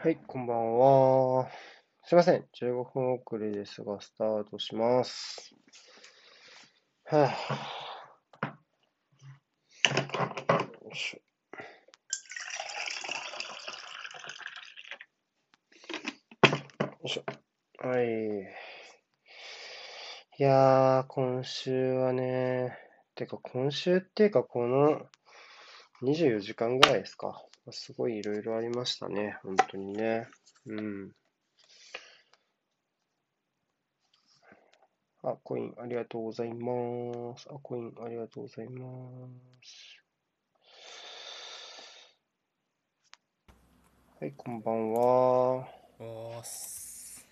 はい、こんばんは。すいません、15分遅れですが、スタートします。はあ、よいしょ。よいしょ。はい。いやー、今週はね、てか今週っていうかこの24時間ぐらいですか。すごいいろいろありましたね、本当にね。うん。あ、コインありがとうございます。あ、コインありがとうございます。はい、こんばんは。おーす。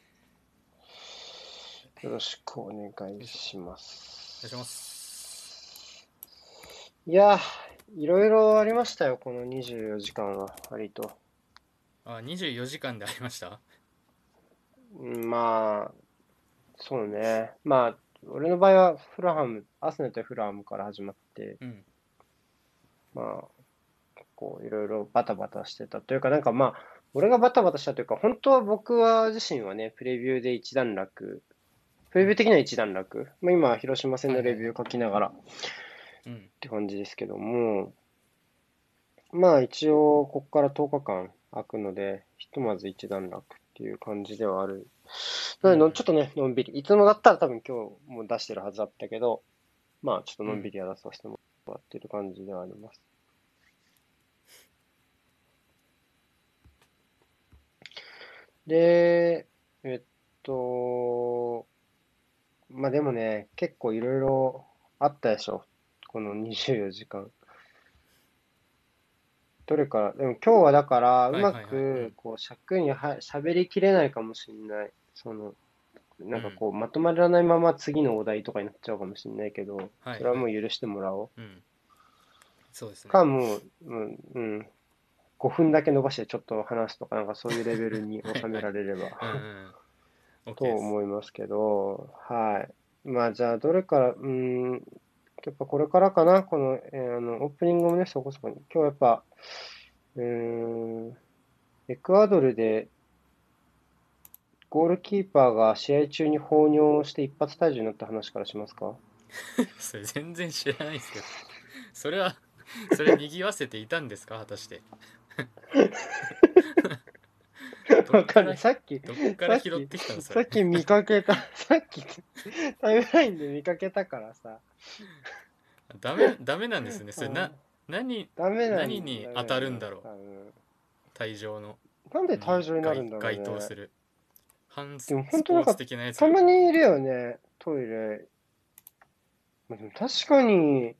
よろしくお願いしまおす。願いします。いやー、いろいろありましたよ、この24時間は、割と。あ、24時間でありました？うんまあ、そうね。まあ、俺の場合はフラハム、アスネとフラハムから始まって、うん。まあ、結構いろいろバタバタしてたというか、なんかまあ、俺がバタバタしたというか、本当は僕は自身はね、プレビューで一段落、プレビュー的には一段落、まあ、今、広島戦のレビューを書きながらっうん。て感じですけども、まあ一応、ここから10日間空くので、ひとまず一段落っていう感じではある。なのでの、ちょっとね、のんびり。いつもだったら多分今日も出してるはずだったけど、まあちょっとのんびりやらさせてもらってる感じではあります。で、えっと、まあでもね、結構いろいろあったでしょ。この24時間。どれから、でも今日はだから、うまく、こう、尺には喋りきれないかもしれない。その、なんかこう、まとまらないまま次のお題とかになっちゃうかもしれないけど、はいそれはもう許してもらおうん。そうですう。ね。か、もう、うん、うん、5分だけ伸ばしてちょっと話すとか、なんかそういうレベルに収められれば。と。思いますけど、はい。まあ、じゃあ、どれから、うーん、やっぱこれからかな、この、えーあの、オープニングもね、そこそこに。今日やっぱ、うーん、エクアドルで、ゴールキーパーが試合中に放尿して一発退場になった話からしますか？それ全然知らないですけど。それは、それ賑わせていたんですか？果たして。どわかる。さっき、どっから拾ってきたのそれ。さっき見かけた、さっき、タイムラインで見かけたからさ。ダメ、ダメなんですね。それうんな、何、ダメなんだ何に当たるんだろう退場の。なんで退場になるんだろうね。該当する。反スでもポ本当なんかーツ的なやつたまにいるよね、トイレ。まあ、でも確かに、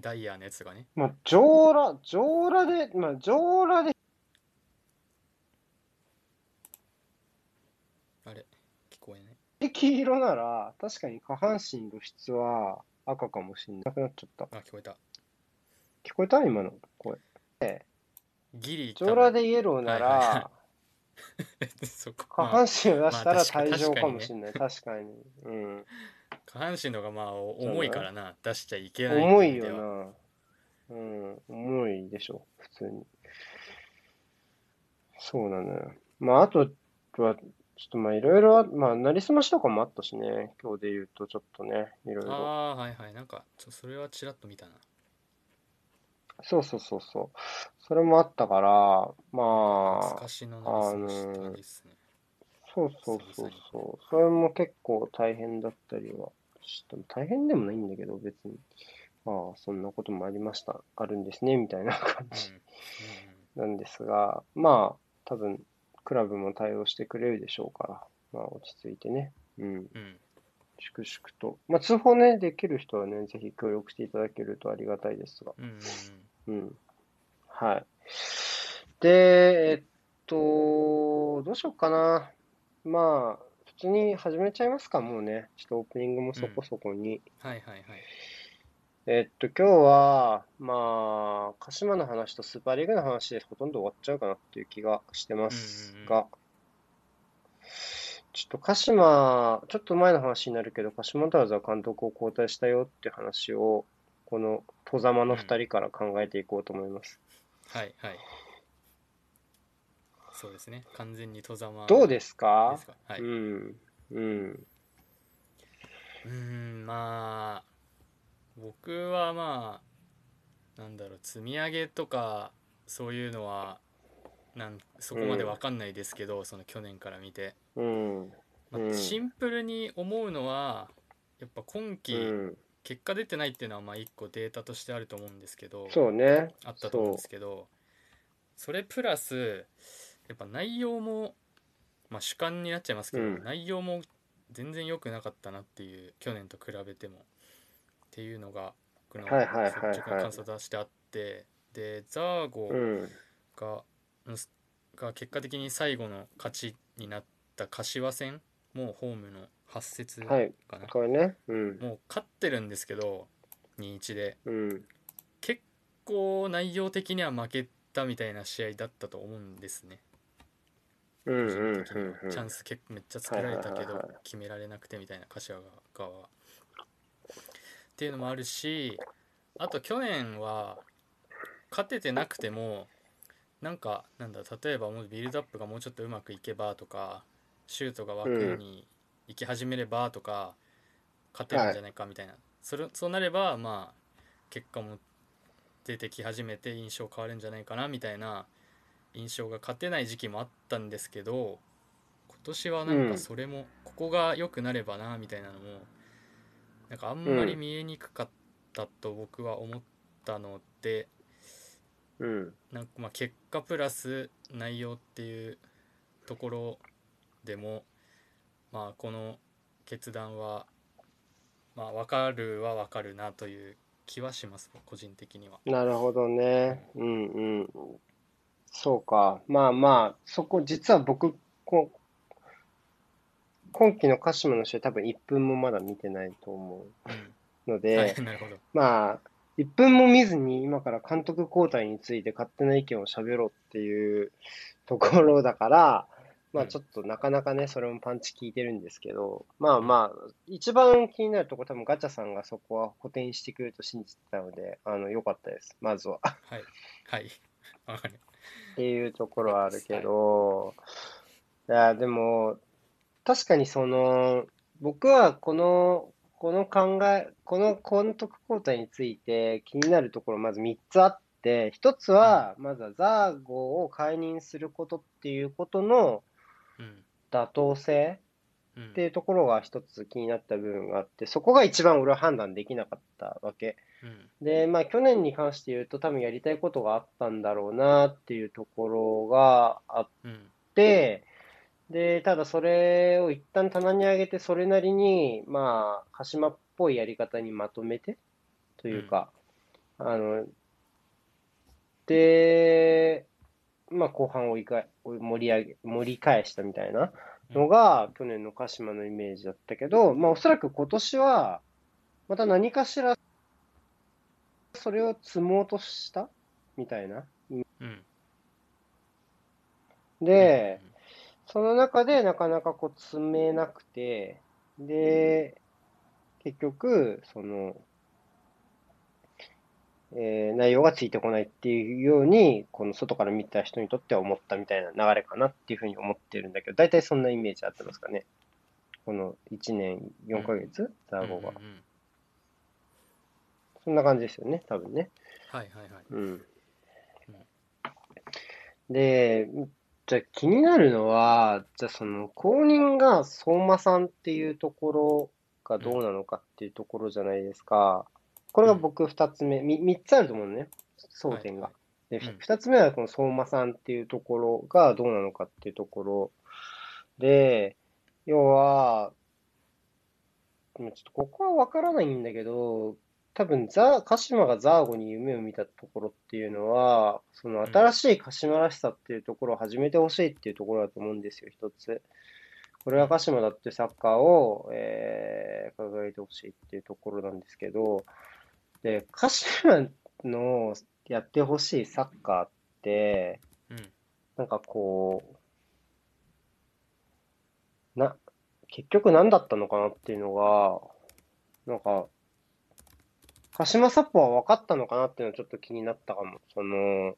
ダイヤのやつがね。まあ、上裸、上裸で、まあ、上裸で、あれ聞こ黄色なら、確かに下半身露出は赤かもしれなくなっちゃった。あ、聞こえた。聞こえた今の声。ギリ上裸でイエローなはいはいはら、そこ、下まあ半身を出したらまあ確か退場確かもしれない。確かに。うん。下半身の方がまあお重いからな出しちゃいけないって重い意味ではよな。うん、重いでしょ、普通に。そうなのよ。まあ、あとは、ちょっとまあ、いろいろあ、まあ、なりすましとかもあったしね、今日で言うと、ちょっとね、いろいろ。ああはいはいなんかちょそれはちらっと見たなそうそうそうそう。それもあったから、まあ懐か、しのなりすましですねそうそうそうそう。それも結構大変だったりはして、大変でもないんだけど、別に。ああ、そんなこともありました。あるんですね、みたいな感じ。うんなんですが、まあ、多分、クラブも対応してくれるでしょうから、まあ、落ち着いてね、うん、うんうん粛々と。まあ、通報ね、できる人はね、ぜひ協力していただけるとありがたいですが、うんうんうん。はい。で、えっと、どうしようかな。まあ、普通に始めちゃいますか、もうね。ちょっとオープニングもそこそこに。はいはいはいえっと、今日は、まあ、鹿島の話とスーパーリーグの話でほとんど終わっちゃうかなっていう気がしてますが、ちょっと鹿島、ちょっと前の話になるけど、鹿島タワーズは監督を交代したよっていう話を、この戸様の二人から考えていこうと思います。はいはい。そうですね。完全に戸ざまどうですか？はい、ううん。うん。ーんまあ僕はまあなんだろう積み上げとかそういうのはなんそこまでわかんないですけど、その去年から見て、うん。まあうんシンプルに思うのはやっぱ今期、うん。結果出てないっていうのはまあ一個データとしてあると思うんですけどそうね。あったと思うんですけどそれプラスやっぱ内容も、まあ、主観になっちゃいますけど、うん内容も全然良くなかったなっていう去年と比べてもっていうのが僕の率直な感想としてあってでザーゴうん。が,、が結果的に最後の勝ちになった柏戦もうホームの8節かな、はい。これね。うん。もう勝ってるんですけど2-1でうん。結構内容的には負けたみたいな試合だったと思うんですねうんうん個人的にはうんうん。チャンス結構めっちゃ作られたけど決められなくてみたいな柏側はっていうのもあるしあと去年は勝ててなくてもなんかなんだ例えばもうビルドアップがもうちょっとうまくいけばとかシュートが枠に行き始めればとか勝てるんじゃないかみたいな、それそうなればまあ結果も出てき始めて印象変わるんじゃないかなみたいな印象が勝てない時期もあったんですけど今年はなんかそれもここが良くなればなみたいなのもなんかあんまり見えにくかったと僕は思ったので、うん。なんかまあ結果プラス内容っていうところでもまあこの決断はまあ分かるは分かるなという気はします個人的には。なるほどね。うんうん。そうか。まあまあ、そこ、実は僕、こ今期の鹿島の試合多分1分もまだ見てないと思うので。まあ、1分も見ずに今から監督交代について勝手な意見を喋ろうっていうところだから、まあうんちょっとなかなかね、それもパンチ効いてるんですけど、まあまあ、一番気になるところ多分ガチャさんがそこは補填してくれると信じてたので、あの、良かったです。まずは。はい。はい。わかる。っていうところはあるけど、いや、でも、確かにその、僕はこの、この考え、この監督交代について気になるところまず3つあって、1つは、まずはザーゴを解任することっていうことのうん。妥当性うん。っていうところが一つ気になった部分があって、そこが一番俺は判断できなかったわけ。うん。で、まあ去年に関して言うと多分やりたいことがあったんだろうなっていうところがあっうん。て、で、ただそれを一旦棚に上げて、それなりに、まあ、鹿島っぽいやり方にまとめて、というか、あの、で、まあ後半追いかえ、盛り上げ、盛り返したみたいなのが去年の鹿島のイメージだったけど、まあおそらく今年は、また何かしら、それを積もうとしたみたいな。うん。で、その中でなかなかこう積めなくて、で、結局、その、えー内容がついてこないっていうように、この外から見た人にとっては思ったみたいな流れかなっていうふうに思ってるんだけど、大体そんなイメージあってますかね。この1年4ヶ月、ザーゴがうん。うんうんそんな感じですよね、多分ね。はいはいはい。うん。で、じゃあ気になるのは、じゃあその後任が相馬さんっていうところがどうなのかっていうところじゃないですか。これが僕二つ目、み三つあると思うのね、争点が。で、うん。二つ目はこの相馬さんっていうところがどうなのかっていうところ。で、要は、でもちょっとここはわからないんだけど、多分ザ、鹿島がザーゴに夢を見たところっていうのは、その新しい鹿島らしさっていうところを始めてほしいっていうところだと思うんですよ、一つ。これは鹿島だってサッカーを、えー、輝いてほしいっていうところなんですけど、で、鹿島のやってほしいサッカーって、うん。なんかこう、な、結局何だったのかなっていうのが、なんか、鹿島サポは分かったのかなっていうのはちょっと気になったかも。その、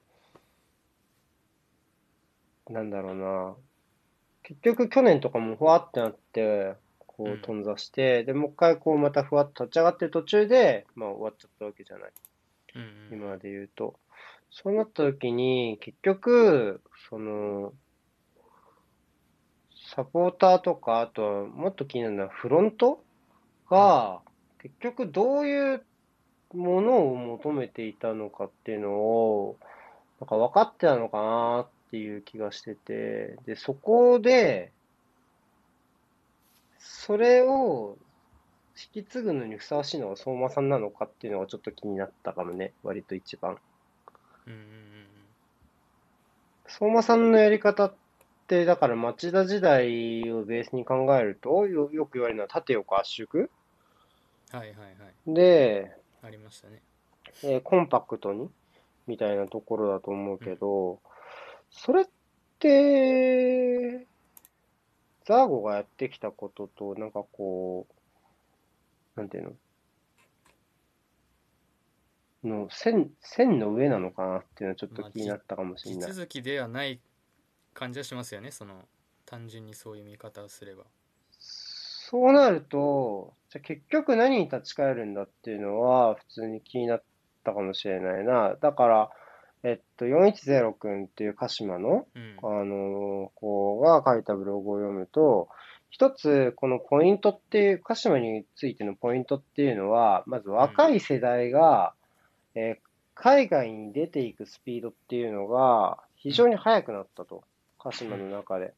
なんだろうな。結局去年とかもふわってなって、こうんう頓挫して、で、もう一回こうまたふわっと立ち上がってる途中で、まあ終わっちゃったわけじゃない。うんうん今で言うと。そうなった時に、結局、その、サポーターとか、あとはもっと気になるのはフロントが、結局どういうものを求めていたのかっていうのを、なんか分かってたのかなっていう気がしてて、で、そこで、それを引き継ぐのにふさわしいのが相馬さんなのかっていうのがちょっと気になったかもね、割と一番。うんうん相馬さんのやり方って、だから町田時代をベースに考えると、よ、よく言われるのは縦横圧縮。うんはいはいはい。で、ありましたね。えーコンパクトにみたいなところだと思うけど、それって、ザーゴがやってきたことと、なんかこう、なんていうの？の線、線の上なのかなっていうのはちょっと気になったかもしれ地ない。続きではない感じはしますよね。その単純にそういう見方をすればそうなると、じゃあ結局何に立ち返るんだっていうのは普通に気になったかもしれないな。だから、えっと、410くんっていう鹿島の、うんあの、子が書いたブログを読むと、一つ、このポイントっていう、鹿島についてのポイントっていうのは、まず若い世代が、えー海外に出ていくスピードっていうのが非常に速くなったと。鹿島の中で。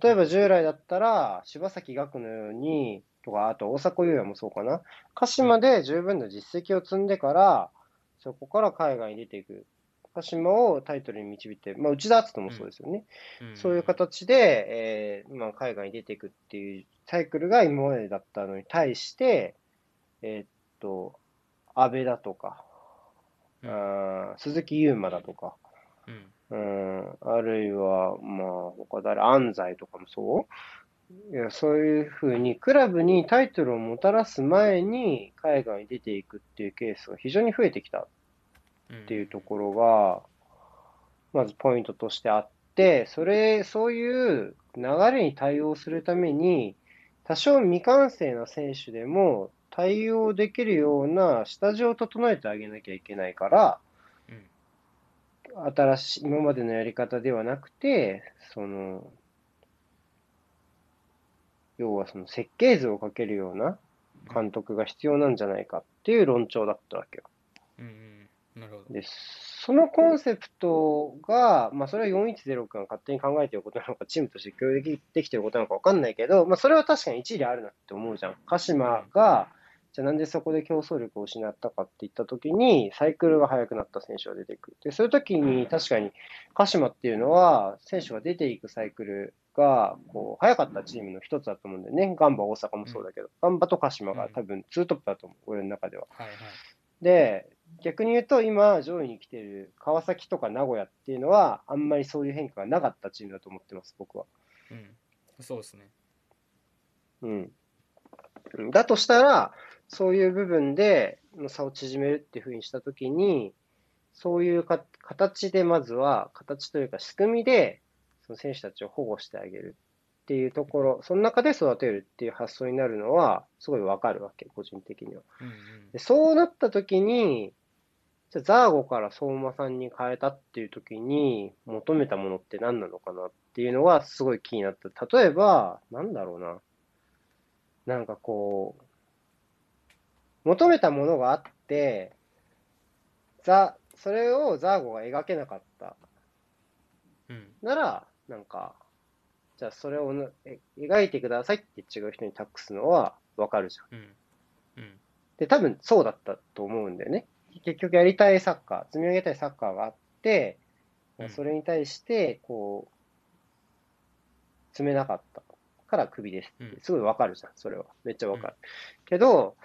例えば従来だったら、柴崎岳のように、とか、あと大迫勇也もそうかな。鹿島で十分な実績を積んでから、そこから海外に出ていく。鹿島をタイトルに導いて、まあ、内田篤人もそうですよね。うんそういう形で、えーまあ、海外に出ていくっていうサイクルが今までだったのに対して、えーっと、安倍だとか、うんあー鈴木優馬だとか、うんうん、あるいは、まあ、他誰、安西とかもそう？いや、そういうふうに、クラブにタイトルをもたらす前に、海外に出ていくっていうケースが非常に増えてきたっていうところが、まずポイントとしてあって、それ、そういう流れに対応するために、多少未完成な選手でも対応できるような下地を整えてあげなきゃいけないから、新しい、今までのやり方ではなくて、その、要はその設計図をかけるような監督が必要なんじゃないかっていう論調だったわけよ。うんうんなるほどで、そのコンセプトが、まあそれは410君が勝手に考えていることなのか、チームとして共有できていることなのかわかんないけど、まあそれは確かに一理あるなって思うじゃん。鹿島が、じゃあなんでそこで競争力を失ったかって言ったときに、サイクルが速くなった選手が出てくる。で、そういうときに確かに鹿島っていうのは、選手が出ていくサイクルが、こう、速かったチームの一つだと思うんだよね。ガンバ大阪もそうだけど、ガンバと鹿島が多分ツートップだと思う、俺の中では。はいはいで、逆に言うと、今、上位に来ている川崎とか名古屋っていうのは、あんまりそういう変化がなかったチームだと思ってます、僕は。うんそうですねうん。だとしたら、そういう部分での差を縮めるっていうふうにしたときに、そういうか形でまずは、形というか仕組みで、その選手たちを保護してあげるっていうところ、その中で育てるっていう発想になるのは、すごいわかるわけ、個人的には。うんうんでそうなった時に、じゃあザーゴから相馬さんに変えたっていう時に求めたものって何なのかなっていうのがすごい気になった。例えば、なんだろうな。なんかこう、求めたものがあって、ザ、それをザーゴが描けなかったうんなら、なんか、じゃあそれを描いてくださいって違う人に託すのはわかるじゃん。うんうんで、多分そうだったと思うんだよね。結局やりたいサッカー、積み上げたいサッカーがあって、うんそれに対して、こう、積めなかったからクビですってうんすごいわかるじゃん、それは。めっちゃわかる。けど、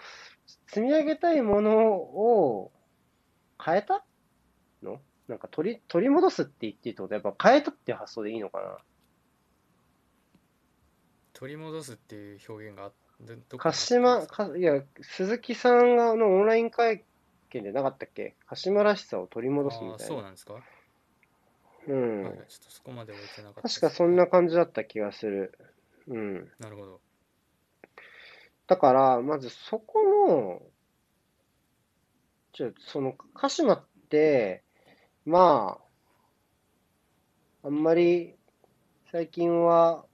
積み上げたいものを変えた？の？なんか取り、取り戻すって言っていいってことはやっぱ変えたっていう発想でいいのかな？取り戻すっていう表現があど鹿島、かかいや、鈴木さんがのオンライン会見でなかったっけ？鹿島らしさを取り戻すみたいな。そうなんですか？うん。はい、ちょっとそこまで置いてなかったです確かそんな感じだった気がする。うん。なるほどだから、まずそこの、ちょ、その、鹿島って、まあ、あんまり最近は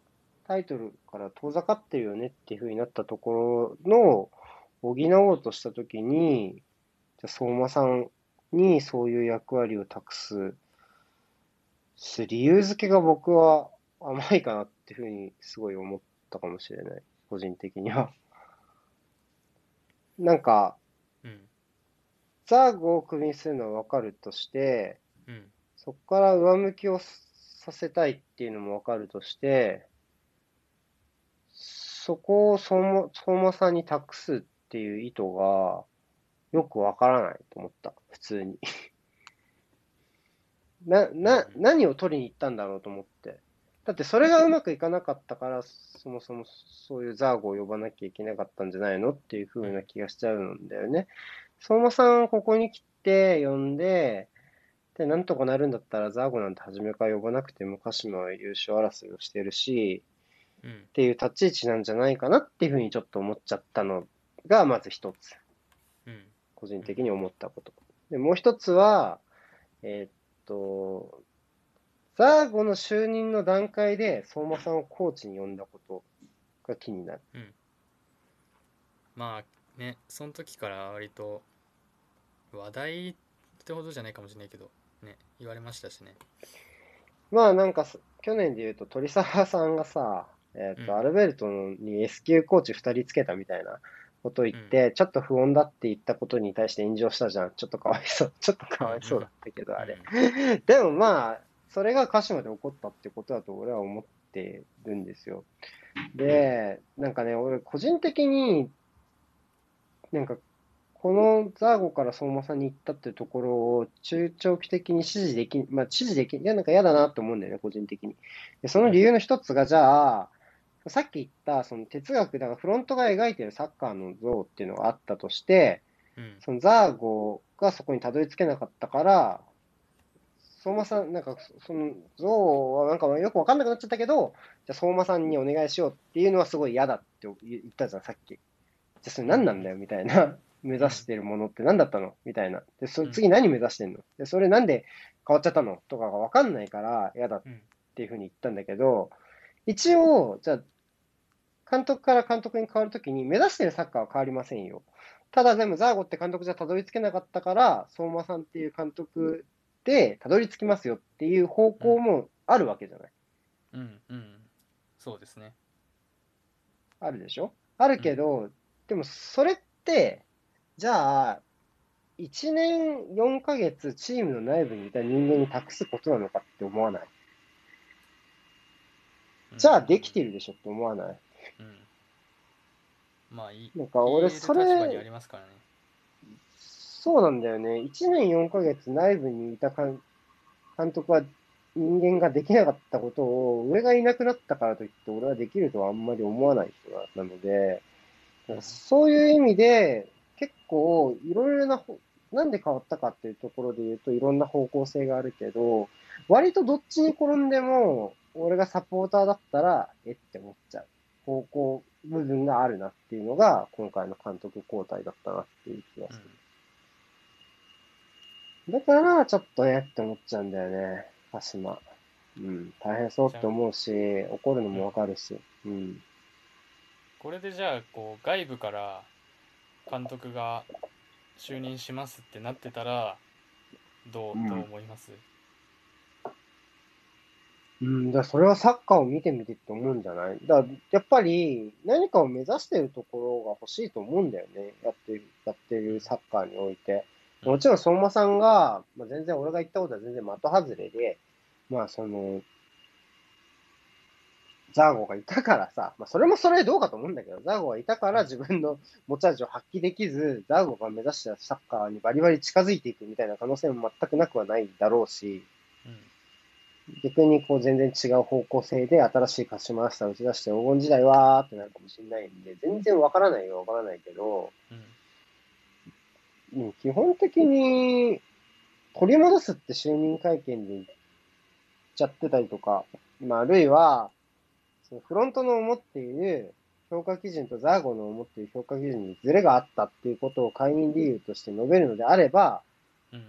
タイトルから遠ざかってるよねっていう風になったところの補おうとしたときに、じゃ相馬さんにそういう役割を託す、す理由付けが僕は甘いかなっていう風にすごい思ったかもしれない。個人的には。なんか、うんザーグをクビにするのはわかるとして、うんそこから上向きをさせたいっていうのもわかるとして、そこを相馬相馬さんに託すっていう意図がよくわからないと思った、普通に。な、な、何を取りに行ったんだろうと思って。だってそれがうまくいかなかったから、そもそもそういうザーグを呼ばなきゃいけなかったんじゃないのっていう風な気がしちゃうんだよね。相馬さんここに来て呼んで、で、なんとかなるんだったらザーゴなんて初めから呼ばなくても鹿島は優勝争いをしてるし、うんっていう立ち位置なんじゃないかなっていうふうにちょっと思っちゃったのがまず一つ、うん個人的に思ったこと。で、もう一つは、えーっと、ザーゴの就任の段階で相馬さんをコーチに呼んだことが気になる。まあねその時から割と話題ってほどじゃないかもしれないけどね言われましたしねまあなんかす、去年で言うと鳥沢さんがさ、えーっと、うんアルベルトに S 級コーチ2人つけたみたいなことを言って、ちょっと不穏だって言ったことに対して炎上したじゃん。ちょっとかわいそう。ちょっとかわいそうだったけど、あれ。でもまあ、それが鹿島で起こったってことだと俺は思ってるんですよ。で、なんかね、俺個人的に、なんか、このザーゴから相馬さんに行ったっていうところを中長期的に支持でき、まあ支持でき、いやなんか嫌だなと思うんだよね、個人的に。で、その理由の一つが、じゃあ、さっき言った、その哲学、だからフロントが描いてるサッカーの像っていうのがあったとして、うんそのザーゴがそこにたどり着けなかったから、相馬さん、なんかそその像はなんかよくわかんなくなっちゃったけど、じゃあ相馬さんにお願いしようっていうのはすごい嫌だって言ったじゃん、さっき。じゃあそれ何なんだよみたいな。目指してるものって何だったの？みたいな。で、そ次何目指してんの？で、それなんで変わっちゃったのとかがわかんないから嫌だっていうふうに言ったんだけど、一応、じゃあ、監督から監督に変わるときに目指してるサッカーは変わりませんよ。ただでもザーゴって監督じゃたどり着けなかったから、相馬さんっていう監督でたどり着きますよっていう方向もあるわけじゃない。うんうん。そうですね。あるでしょ？あるけど、でもそれって、じゃあ、1年4ヶ月チームの内部にいた人間に託すことなのかって思わない？じゃあできてるでしょって思わない？うん。まあいいなんか俺それ立場にありますからねそうなんだよね。1年4ヶ月内部にいた監監督は人間ができなかったことを、上がいなくなったからといって俺はできるとはあんまり思わない人なので、そういう意味で結構いろいろな、なんで変わったかっていうところで言うといろんな方向性があるけど、割とどっちに転んでも、俺がサポーターだったら、えって思っちゃう。方向部分があるなっていうのが、今回の監督交代だったなっていう気がする。だから、ちょっとねって思っちゃうんだよね、鹿島。うん、大変そうって思うし、怒るのもわかるし。うん。これでじゃあこう外部から監督が就任しますってなってたらどううんどう思います？うん、だそれはサッカーを見てみてって思うんじゃない？だやっぱり何かを目指してるところが欲しいと思うんだよね。やってる、やってるサッカーにおいて。もちろん相馬さんが、まあ、全然俺が言ったことは全然的外れで、まあその、ザーゴがいたからさ、まあそれもそれでどうかと思うんだけど、ザーゴがいたから自分の持ち味を発揮できず、ザーゴが目指したサッカーにバリバリ近づいていくみたいな可能性も全くなくはないだろうし、うん。逆にこう全然違う方向性で新しい勝ち回しさを打ち出して黄金時代はーってなるかもしれないんで、全然わからないよわからないけど、うんうん基本的に取り戻すって就任会見で言っちゃってたりとか、まあ、あるいは、そのフロントの思っている評価基準とザーゴの思っている評価基準にズレがあったっていうことを解任理由として述べるのであれば、うん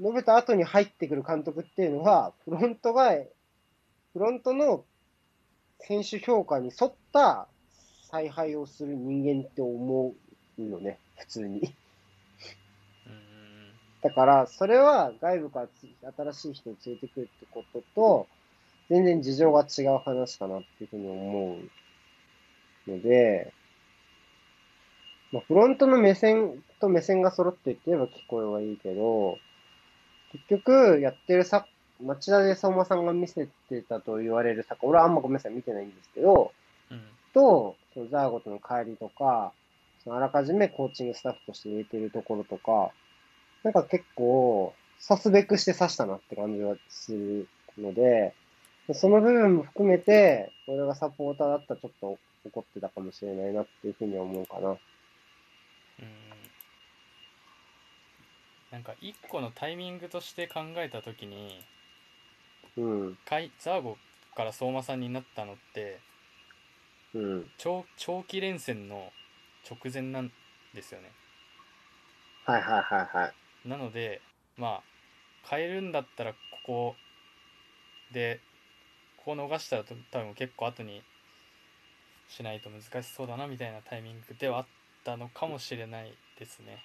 述べた後に入ってくる監督っていうのは、フロントが、フロントの選手評価に沿った采配をする人間って思うのね、普通に。うんだから、それは外部からつ新しい人を連れてくるってことと、全然事情が違う話かなっていうふうに思うので、まあ、フロントの目線と目線が揃ってって言えば聞こえはいいけど、結局、やってるさ、町田で相馬さんが見せてたと言われるサッカー、俺はあんまごめんなさい見てないんですけど、うん。と、そのザーゴとの帰りとか、そのあらかじめコーチングスタッフとして入れてるところとか、なんか結構、刺すべくして刺したなって感じがするので、その部分も含めて、俺がサポーターだったらちょっと怒ってたかもしれないなっていうふうには思うかな。うんなんか一個のタイミングとして考えた時にうん、かいザーゴから相馬さんになったのってうん。長長期連戦の直前なんですよねはいはいはいはい。なのでまあ変えるんだったらここでここ逃したら多分結構後にしないと難しそうだなみたいなタイミングではあったのかもしれないですね。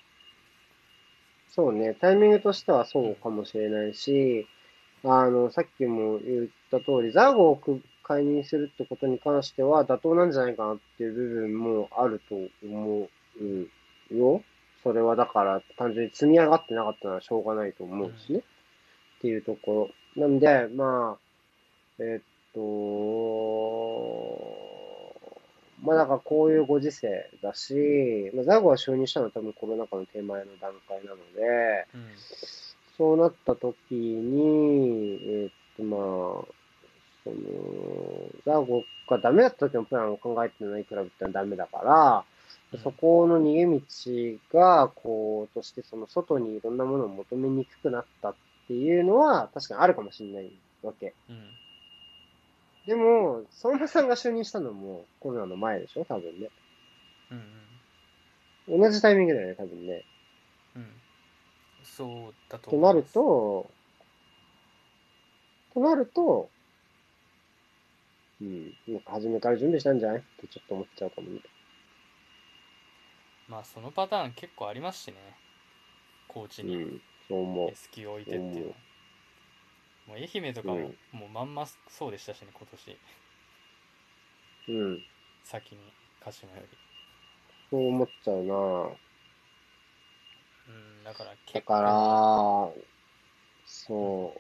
そうね、タイミングとしてはそうかもしれないし、あの、さっきも言った通り、ザーゴを解任するってことに関しては妥当なんじゃないかなっていう部分もあると思うよ。それはだから単純に積み上がってなかったのはしょうがないと思うしね。っていうところ。なんで、まあ、えっと、まあだからこういうご時世だし、まあ、ザーゴが就任したのは多分コロナ禍の手前の段階なので、うんそうなった時に、えーっと、まあ、その、ザーゴがダメだった時のプランを考えてないクラブってのはダメだから、うんそこの逃げ道が、こう、としてその外にいろんなものを求めにくくなったっていうのは確かにあるかもしれないわけ。うんでも、相馬さんが就任したのもコロナの前でしょ？多分ね。うん同じタイミングだよね、多分ね。うんうんそうだととなると、となると、うん、なんか初めから準備したんじゃない？ってちょっと思っちゃうかもね。まあそのパターン結構ありますしね。コーチに。うん、そう思 S 級を置いてっていうの。もう愛媛とかも、もうまんまそうでしたしね今年。う。うん、先に鹿島より。そう思っちゃうな。うんだからだ結から、そ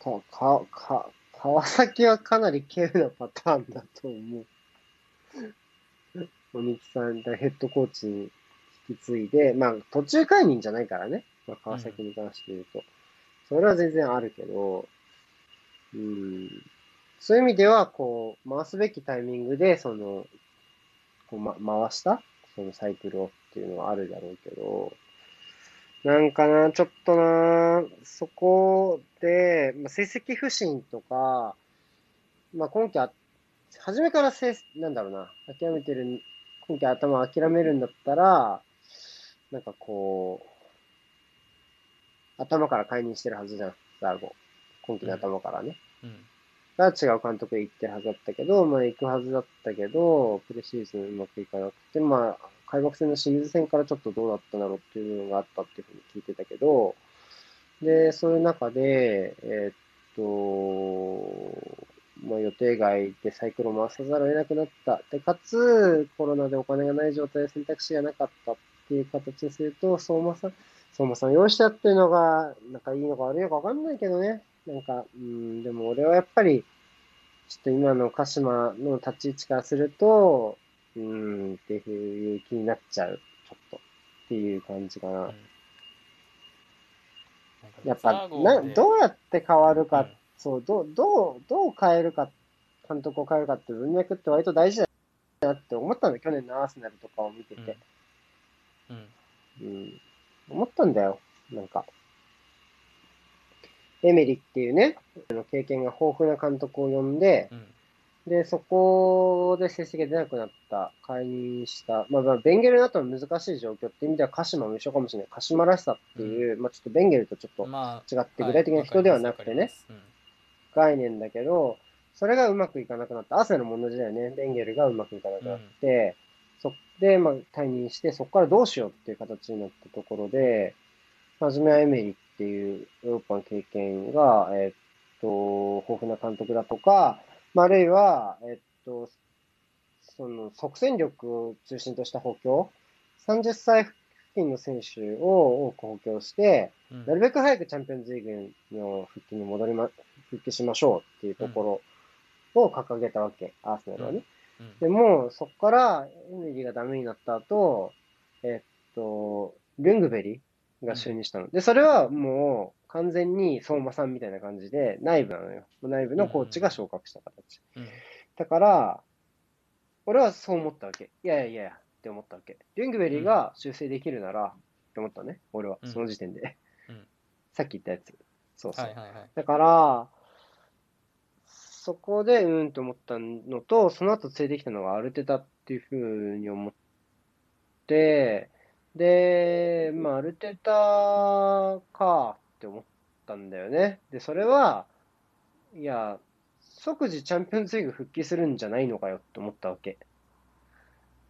う、か、か、か、川崎はかなり稀有なパターンだと思う。鬼木さんがヘッドコーチに引き継いで、まあ途中解任じゃないからね。まあ川崎に関して言うと。それは全然あるけど、うん、そういう意味では、こう、回すべきタイミングで、その、こう、ま、回した？そのサイクルをっていうのはあるだろうけど、なんかな、ちょっとな、そこで、まあ、成績不振とか、まあ、今季あ、初めからせなんだろうな、諦めてる、今季頭諦めるんだったら、なんかこう、頭から解任してるはずじゃん、ザーゴ。今季の頭からね。うんが違う監督へ行ってるはずだったけど、まあ行くはずだったけど、プレシーズンうまくいかなくて、まあ、開幕戦の清水戦からちょっとどうだったんだろうっていうのがあったっていうふうに聞いてたけど、で、そういう中で、えーっと、まあ予定外でサイクルを回さざるを得なくなった。で、かつ、コロナでお金がない状態で選択肢がなかったっていう形にすると、相馬さん、相馬さん用意したっていうのが、なんかいいのか悪いのかわかんないけどね。なんか、うん、でも俺はやっぱり、ちょっと今の鹿島の立ち位置からすると、うーん、っていう気になっちゃう。ちょっと。っていう感じかな。なんかやっザぱ、な、どうやって変わるか、うんそう、どう、どう、どう変えるか、監督を変えるかって文脈って割と大事だなって思ったんだ、去年のアーセナルとかを見てて。うんうん。思ったんだよ。なんか。エメリっていうね、経験が豊富な監督を呼んで、うんで、そこで成績が出なくなった、解任した、まあ、まあ、ベンゲルの後の難しい状況って意味では、鹿島も一緒かもしれない。鹿島らしさっていう、まあ、ちょっとベンゲルとちょっとま違って、あ具体的な人ではなくてね、概念だけど、それがうまくいかなくなった。アーセナルも同じだよね。ベンゲルがうまくいかなくなって、そで、まあ、退任して、そこからどうしようっていう形になったところで、初めはエメリっていうヨーロッパの経験が、えっと、豊富な監督だとか、まあ、あるいは、えっと、その即戦力を中心とした補強、30歳付近の選手を多く補強して、うんなるべく早くチャンピオンズリーグの復帰に戻りま、復帰しましょうっていうところを掲げたわけ、アーセナルはね。うんでも、そこからエミリーがダメになった後、えっと、ルングベリが就任したの。で、それはもう完全に相馬さんみたいな感じで内部なのよ。内部のコーチが昇格した形。うんだから、俺はそう思ったわけ。いやいやいやって思ったわけ。リュングベリーが修正できるなら、って思ったね。俺は、うんその時点で。うんさっき言ったやつ。そうそう。はいはいはいだから、そこでうーんと思ったのと、その後連れてきたのがアルテタっていうふうに思って、で、まあ、アルテタかって思ったんだよね。で、それは、いや、即時チャンピオンズリーグ復帰するんじゃないのかよって思ったわけ。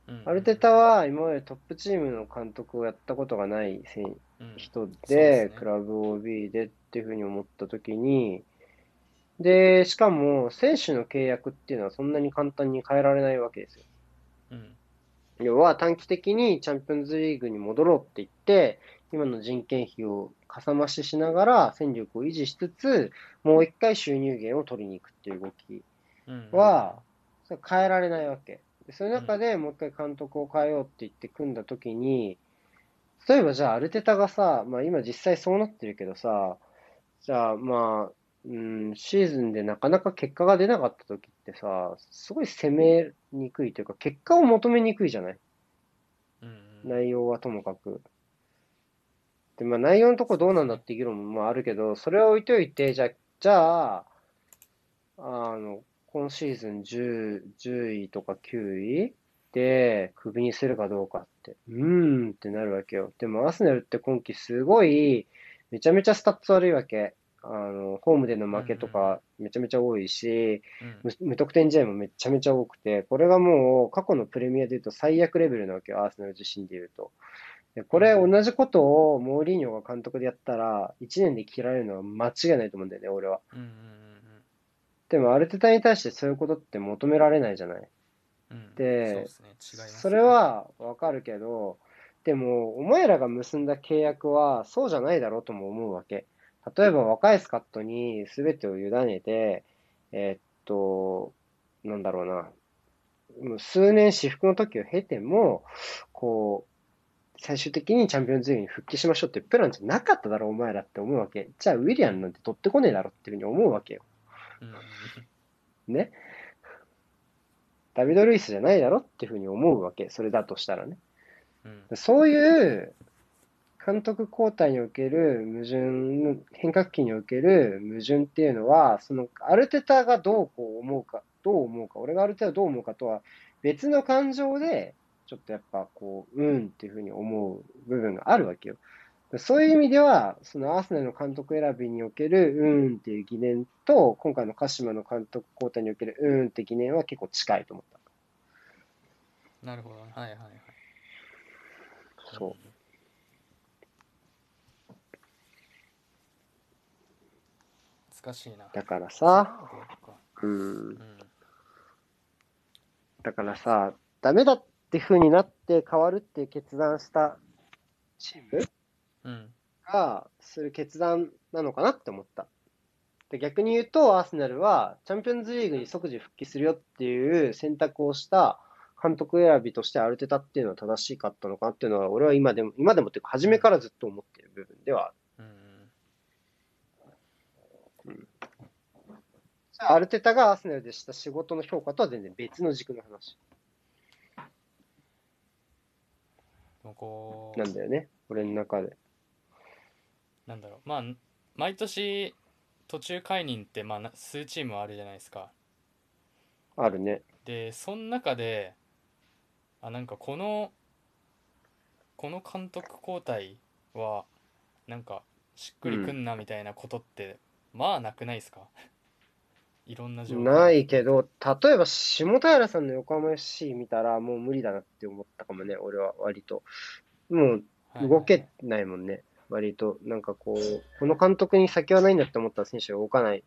うん。アルテタは今までトップチームの監督をやったことがない人でクラブ OB でっていうふうに思ったときに、で、しかも、選手の契約っていうのはそんなに簡単に変えられないわけですよ。うん。要は短期的にチャンピオンズリーグに戻ろうって言って、今の人件費をかさ増ししながら戦力を維持しつつ、もう一回収入源を取りに行くっていう動きうん。は、変えられないわけ。でそういう中でもう一回監督を変えようって言って組んだときに、例えばじゃあアルテタがさ、まあ今実際そうなってるけどさ、じゃあまあ、うん、シーズンでなかなか結果が出なかったときってさ、すごい攻めにくいというか、結果を求めにくいじゃない？うんうん。内容はともかく。で、まあ内容のとこどうなんだっていう議論もまああるけど、それは置いといて、じゃあ、じゃあ、あの、今シーズン10、10位とか9位でクビにするかどうかって、うーんってなるわけよ。でもアーセナルって今季すごい、めちゃめちゃスタッツ悪いわけ。あの、ホームでの負けとかめちゃめちゃ多いし、うん無無得点試合もめちゃめちゃ多くて、これがもう過去のプレミアで言うと最悪レベルなわけよ、アーセナル自身で言うと。でこれ同じことをモーリーニョが監督でやったら、1年で切られるのは間違いないと思うんだよね、俺は。うんうんでもアルテタに対してそういうことって求められないじゃない。でそれはわかるけど、でも、お前らが結んだ契約はそうじゃないだろうとも思うわけ。例えば若いスカットに全てを委ねて、えーっと、なんだろうな、もう数年私服の時を経ても、こう、最終的にチャンピオンズリーグに復帰しましょうっていうプランじゃなかっただろう、お前らって思うわけ。じゃあ、ウィリアムなんて取ってこねえだろっていうふうに思うわけよ。ね。ダビド・ルイスじゃないだろっていうふうに思うわけ。それだとしたらね。うんそういう監督交代における矛盾の、変革期における矛盾っていうのは、そのアルテタがどうこう思うか、どう思うか、俺がアルテタをどう思うかとは別の感情で、ちょっとやっぱこう、うんっていうふうに思う部分があるわけよ。そういう意味では、そのアーセナルの監督選びにおけるうんっていう疑念と、今回の鹿島の監督交代におけるうんって疑念は結構近いと思った。なるほどはいはいはいそう。難しいなだからさ、そうんう。んだからさ、ダメだって風になって変わるっていう決断したチームうんがする決断なのかなって思った。で逆に言うと、アーセナルはチャンピオンズリーグに即時復帰するよっていう選択をした監督選びとしてアルテタっていうのは正しかったのかなっていうのは、俺は今でも、今でもっていうか、初めからずっと思っている部分ではある。うんアルテタがアーセナルでした仕事の評価とは全然別の軸の話なんだよね、俺の中で。なんだろう。まあ毎年途中解任ってまあな数チームあるじゃないですか。あるね。でその中であなんかこのこの監督交代はなんかしっくりくんなみたいなことって、まあなくないですか？いろんな状況ないけど、例えば下平さんの横浜 FC 見たらもう無理だなって思ったかもね、俺は割と。もうはい。動けないもんね、割と。なんかこう、この監督に先はないんだって思った選手が動かない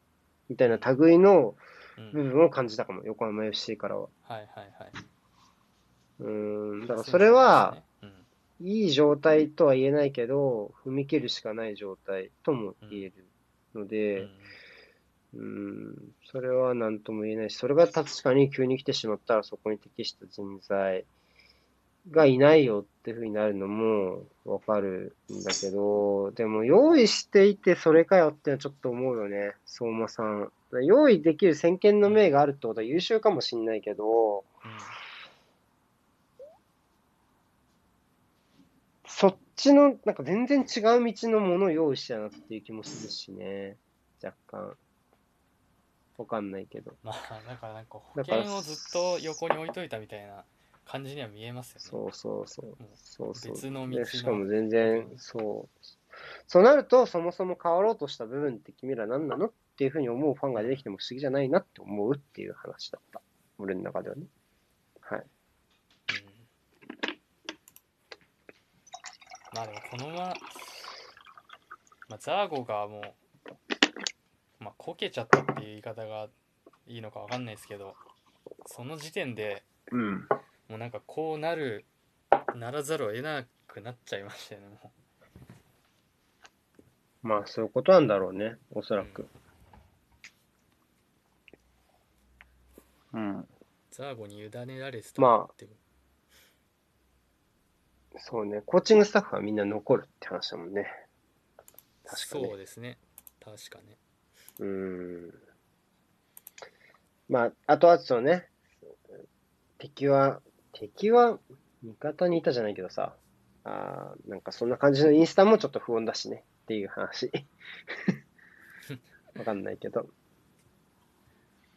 みたいな類のうん部分を感じたかも、横浜 FC からは。はいはいはいうーん、だからそれは、いい状態とは言えないけど、踏み切るしかない状態とも言えるのうんで、うんうん、それは何とも言えないし、それが確かに急に来てしまったらそこに適した人材がいないよっていうふうになるのもわかるんだけど、でも用意していてそれかよってのはちょっと思うよね、相馬さん。用意できる先見の明があるってことは優秀かもしんないけど、そっちの、なんか全然違う道のものを用意したなっていう気もするしね、若干。わかんないけど。まあだからなんか保険をずっと横に置いといたみたいな感じには見えますよねそうそうそう。そうそう。別の道しかも全然、そう。そうなると、そもそも変わろうとした部分って君ら何なのっていうふうに思うファンが出てきても不思議じゃないなって思うっていう話だった。俺の中ではね。はい。うんまあでもこのまま、まあ、ザーゴがもう、まあ、こけちゃったっていう言い方がいいのかわかんないですけどその時点でうん。もうなんかこうなるならざるを得なくなっちゃいましたよねもまあ、そういうことなんだろうね。おそらく。うん。うザーゴに委ねられてたまあそうね。コーチングスタッフはみんな残るって話だもんね。確かにそうですね確かねうーん。まあ、あとはちょっとね、敵は、敵は味方にいたじゃないけどさ、あーなんかそんな感じのインスタもちょっと不穏だしねっていう話。わかんないけど。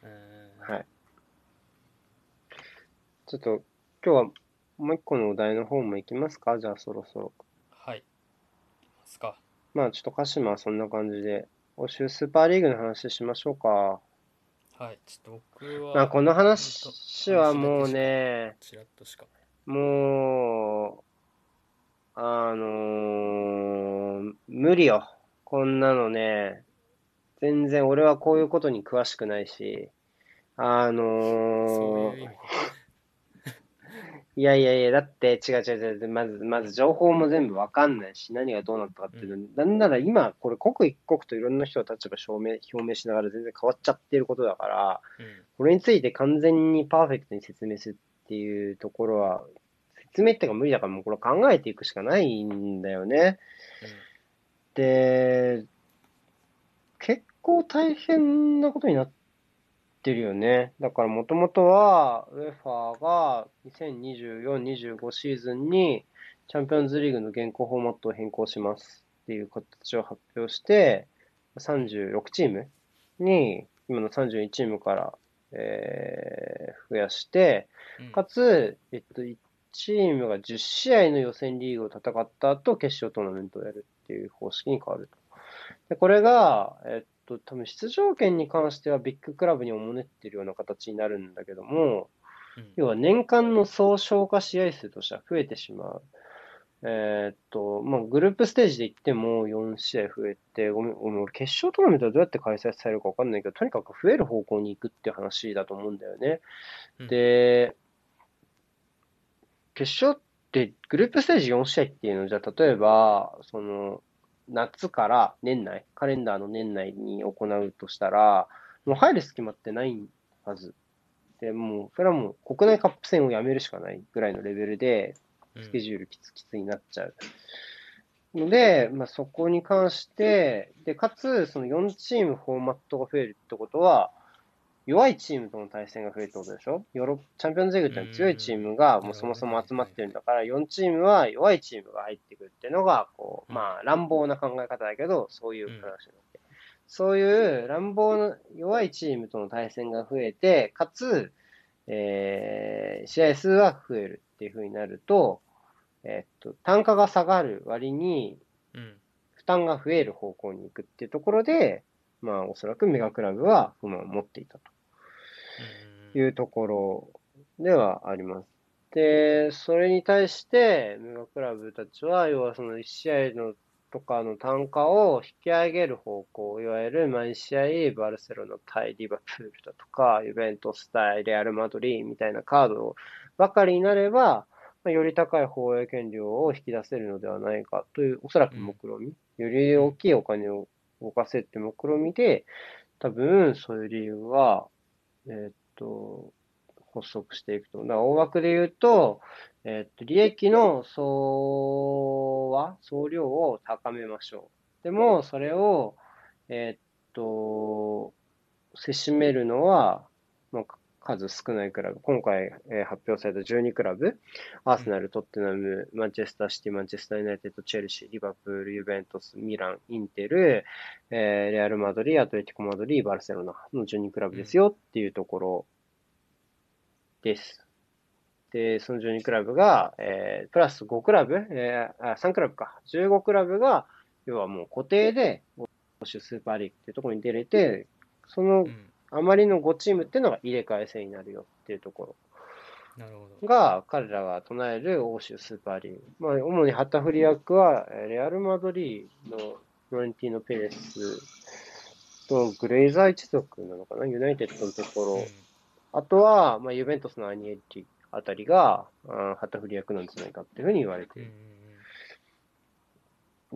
うーんはい。ちょっと今日はもう一個のお題の方も行きますか？じゃあそろそろ。はいいきますかまあちょっと鹿島はそんな感じで、欧州スーパーリーグの話しましょうか。はいちょっと僕は。まあこの話はもうね、ちらっとしか。もう、あのー無理よ。こんなのね、全然俺はこういうことに詳しくないし、あのーいやいやいや、だって違う違う違う、まず、まず情報も全部わかんないし、何がどうなったかっていうの、なんなら今、これ刻一刻といろんな人が立場証明、表明しながら全然変わっちゃってることだから、うん。これについて完全にパーフェクトに説明するっていうところは、説明っていうか無理だからもうこれ考えていくしかないんだよね。で、結構大変なことになってるよね。だからもともとは、ウェファーが2024-25シーズンにチャンピオンズリーグの現行フォーマットを変更しますっていう形を発表して、36チームに、今の32チームから、えー増やして、うんかつ、えっと、1チームが10試合の予選リーグを戦った後、決勝トーナメントをやるっていう方式に変わると。で、これが、えっと、多分出場権に関してはビッグクラブにおもねってるような形になるんだけども、うん要は年間の総消化試合数としては増えてしまう。えーっと、まあ、グループステージで言っても4試合増えて、ごめん、ごめん俺決勝トーナメントはどうやって開催されるかわかんないけど、とにかく増える方向に行くっていう話だと思うんだよね。うんで、決勝ってグループステージ4試合っていうのじゃ、例えば、その、夏から年内、カレンダーの年内に行うとしたら、もう入る隙間ってないはず。で、もう、それはもう国内カップ戦をやめるしかないぐらいのレベルで、うんスケジュールきつきつになっちゃう。ので、まあ、そこに関して、で、かつ、その4チームフォーマットが増えるってことは、弱いチームとの対戦が増えるってことでしょ？ヨーロッチャンピオンズリーグってのは強いチームがもうそもそも集まってるんだから、4チームは弱いチームが入ってくるっていうのが、こう、まあ、乱暴な考え方だけど、そういう話なわけ。そういう乱暴な弱いチームとの対戦が増えて、かつ、えー、試合数は増えるっていう風になると、えっと、単価が下がる割に、うん。負担が増える方向に行くっていうところで、まあ、おそらくメガクラブは不満を持っていたというところではあります。で、それに対して、メガクラブたちは、要はその1試合のとかの単価を引き上げる方向、いわゆる毎試合、バルセロナ対リバプールだとか、ユベントス対レアル・マドリーみたいなカードばかりになれば、まより高い放映権料を引き出せるのではないかという、おそらく目論み、より大きいお金を動かせって目論みで、多分そういう理由は、えーと、発足していくと。だから大枠で言うと、えっと、利益の総は、総量を高めましょう。でも、それを、えっと、せしめるのは、まあ、数少ないクラブ。今回、えー発表された12クラブ。アーセナル、トッテナム、マンチェスターシティ、マンチェスターユナイテッド、チェルシー、リバプール、ユベントス、ミラン、インテル、えーレアル・マドリー、アトレティコ・マドリー、バルセロナの12クラブですよっていうところです。で、その12クラブが、えープラス5クラブ、えーあ、3クラブか。15クラブが、要はもう固定で、スーパーリーグっていうところに出れて、そのうんあまりの5チームっていうのが入れ替え制になるよっていうとこなるほろが、彼らが唱える欧州スーパーリーグ。まあ、主に旗振り役は、えーレアル・マドリーのフロレンティーノ・ペレスとグレイザー一族なのかな、ユナイテッドのとこど。ろ。あとは、まあ、ユベントスのアニエッリあたりが、あー旗振り役なんじゃないかっていうふうに言われていうんうんる。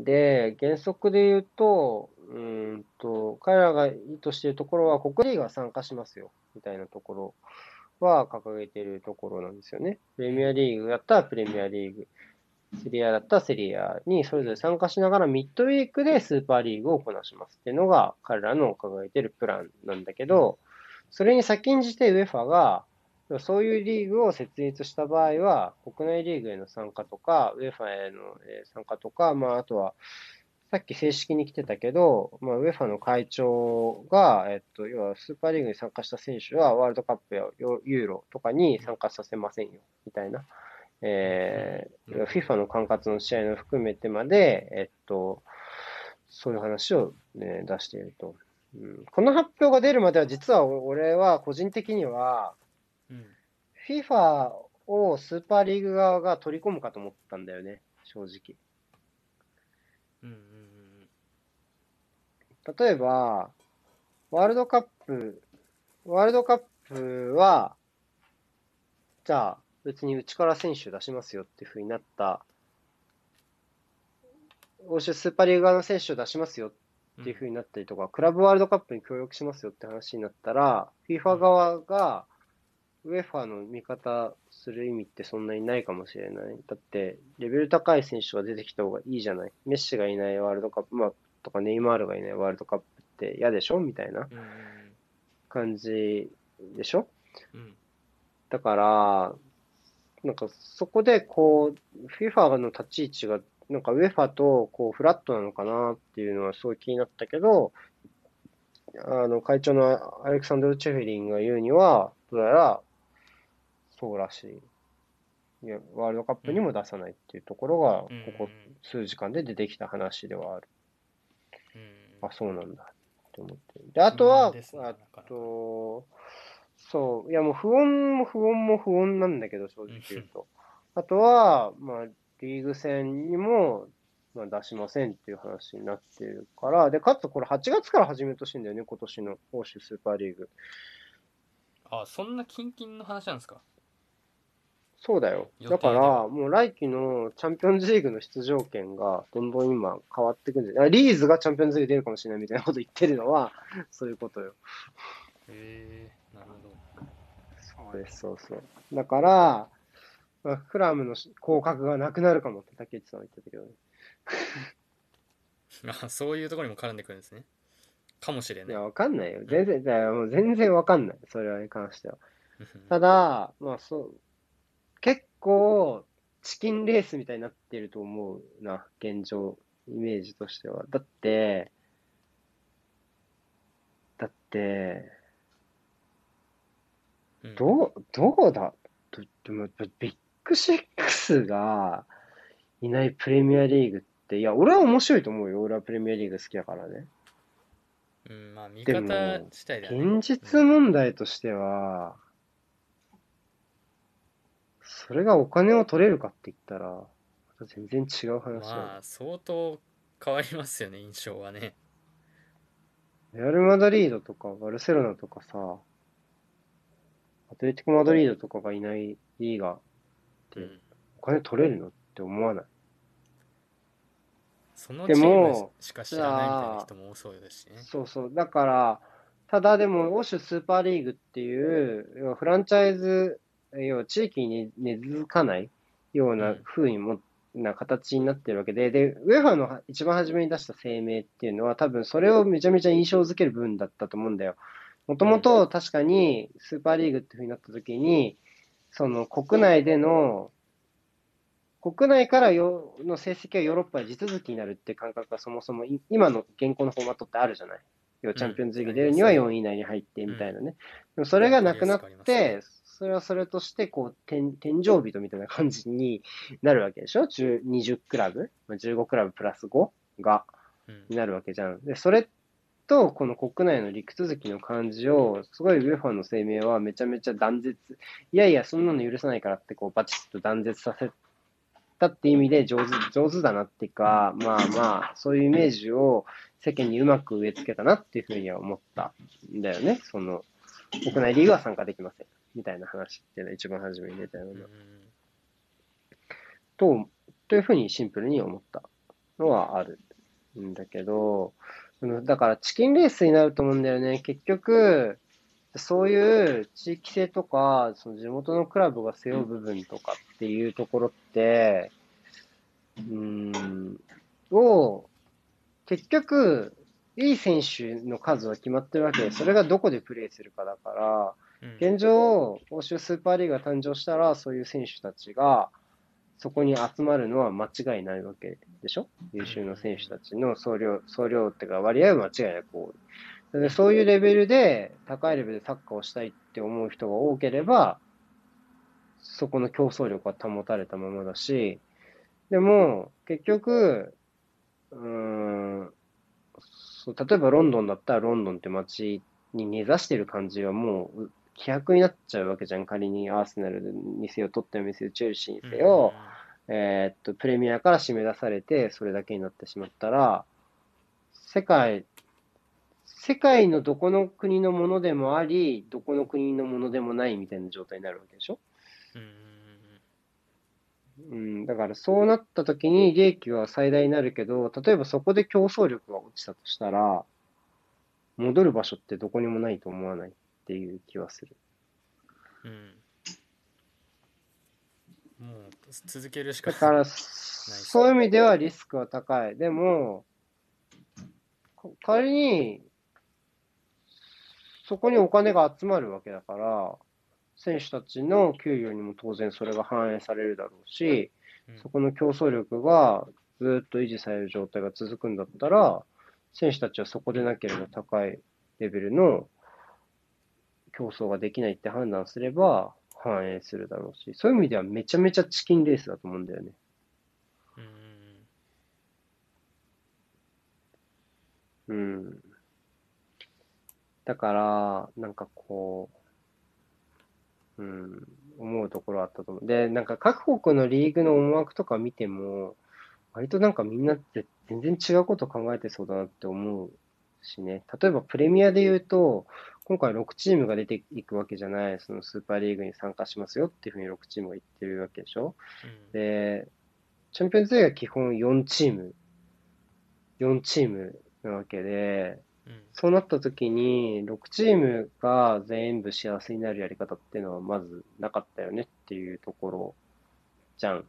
で、原則で言うと、うんと、彼らが意図しているところは、国リーが参加しますよ、みたいなところは掲げているところなんですよね。プレミアリーグだったらプレミアリーグ、セリアだったらセリアにそれぞれ参加しながらミッドウィークでスーパーリーグをこなしますっていうのが彼らの掲げているプランなんだけど、それに先んじて UEFA が、そういうリーグを設立した場合は、国内リーグへの参加とか、UEFA への参加とか、まあ、あとは、さっき正式に来てたけど、まあ、UEFA の会長が、えっと、要はスーパーリーグに参加した選手は、ワールドカップやユーロとかに参加させませんよ、みたいな。えー、FIFA の管轄の試合の含めてまで、えっと、そういう話を、ね、出していると。うん、この発表が出るまでは、実は俺は個人的には、FIFA をスーパーリーグ側が取り込むかと思ったんだよね、正直。うんうん例えば、ワールドカップ、ワールドカップは、じゃあ、別にうちから選手出しますよっていう風になった、欧州スーパーリーグ側の選手を出しますようん。っていう風になったりとか、クラブワールドカップに協力しますよって話になったら、FIFA 側が UEFA の味方する意味ってそんなにないかもしれない。だって、レベル高い選手が出てきた方がいいじゃない。メッシがいないワールドカップ、まあ、とかネイマールがいないワールドカップって嫌でしょみたいな感じでしょ？うんだから、なんかそこでこう、FIFA の立ち位置が、なんか UEFA とこうフラットなのかなっていうのはすごい気になったけど、あの、会長のアレクサンドル・チェフェリンが言うには、どうやらそうらしい。いや、ワールドカップにも出さないっていうところが、うんここ数時間で出てきた話ではある。うんあ、そうなんだって思って。で、あとは、あと、そう、いやもう不穏も不穏も不穏なんだけど、正直言うと。あとは、まあ、リーグ戦にも、まあ、出しませんっていう話になってるから、で、かつこれ8月から始めてほしいんだよね、今年の欧州スーパーリーグ。あそんなキンキンの話なんですか？そうだよ。だから、もう来季のチャンピオンズリーグの出場権がどんどん今変わってくるんで、あリーズがチャンピオンズリーグ出るかもしれないみたいなこと言ってるのは、そういうことよ。へえなるほどそうです、そうそう。だから、まあ、フラムの降格がなくなるかもって竹内さんは言ってたけどね。あそういうところにも絡んでくるんですねかもしれないいや、わかんないよ。全然、だからもう全然わかんない。それに関しては。うんただ、まあそう、結構、チキンレースみたいになってると思うな、現状、イメージとしては。だって、て、うんどう、どうだ？どでも、ビッグシックスがいないプレミアリーグって、いや、俺は面白いと思うよ。俺はプレミアリーグ好きだからね。うん、まあ見でも方自体だよね。現実問題としては、それがお金を取れるかって言ったら、また全然違う話だよ。まあ相当変わりますよね、印象はね。レアル・マドリードとかバルセロナとかさ、アトレティコ・マドリードとかがいないリーガーってうんお金取れるのって思わない？そのチーでもムしか知らないみたいな人も多そうですしね。そうそう。だから、ただでも、欧州スーパーリーグっていう、フランチャイズ、要は地域に根付かないよううなん風にも、な形になってるわけで、で、ウェファの一番初めに出した声明っていうのは、多分それをめちゃめちゃ印象づける部分だったと思うんだよ。もともと確かにスーパーリーグっていう風になった時に、その国内での、国内からよの成績がヨーロッパで地続きになるって感覚がそもそもい今の現行のフォーマットってあるじゃない。要はチャンピオンズリーグ出るには4位以内に入ってみたいなね。でもそれがなくなって、それはそれとして、こう、天天井人みたいな感じになるわけでしょ ?10 20クラブ？まあ ?15 クラブプラス5が、うんになるわけじゃん。で、それと、この国内の陸続きの感じを、すごいウェファの声明はめちゃめちゃ断絶、いやいや、そんなの許さないからって、こう、バチッと断絶させたって意味で上手、上手だなっていうか、まあまあ、そういうイメージを世間にうまく植え付けたなっていうふうには思ったんだよね。その、国内リーグは参加できません。みたいな話っていうのは一番初めに出たよううんな。と、というふうにシンプルに思ったのはあるんだけど、うんだからチキンレースになると思うんだよね。結局、そういう地域性とか、その地元のクラブが背負う部分とかっていうところって、うーん、を、結局、いい選手の数は決まってるわけで、それがどこでプレーするかだから、うん現状、欧州スーパーリーグが誕生したら、そういう選手たちが、そこに集まるのは間違いないわけでしょ？優秀な選手たちの総量、総量っていうか割合は間違いなく多い。でそういうレベルで、高いレベルでサッカーをしたいって思う人が多ければ、そこの競争力は保たれたままだし、でも、結局、うん、そう例えばロンドンだったらロンドンって街に根ざしてる感じはもう希薄になっちゃうわけじゃん。仮にアーセナルにせよ、トッテナムにせよ、チェルシーにせよ、えーっと、プレミアから締め出されて、それだけになってしまったら、世界、世界のどこの国のものでもあり、どこの国のものでもないみたいな状態になるわけでしょ？うんうん。うん、だからそうなった時に利益は最大になるけど、例えばそこで競争力が落ちたとしたら、戻る場所ってどこにもないと思わない？っていう気はする。うんうんもう続けるしかだから、そういう意味ではリスクは高い。でも、こ仮に、そこにお金が集まるわけだから、選手たちの給与にも当然それが反映されるだろうし、うんそこの競争力がずっと維持される状態が続くんだったら、選手たちはそこでなければ高いレベルの競争ができないって判断すれば反映するだろうし、そういう意味ではめちゃめちゃチキンレースだと思うんだよね。うんうん。だから、なんかこう、うん、思うところあったと思う。で、なんか各国のリーグの思惑とか見ても、割となんかみんなって全然違うこと考えてそうだなって思うしね。例えばプレミアで言うと、今回6チームが出ていくわけじゃない、そのスーパーリーグに参加しますよっていうふうに6チームが言ってるわけでしょ？うんで、チャンピオンズリーグは基本4チーム、4チームなわけで、うんそうなった時に、6チームが全部幸せになるやり方っていうのはまずなかったよねっていうところじゃん。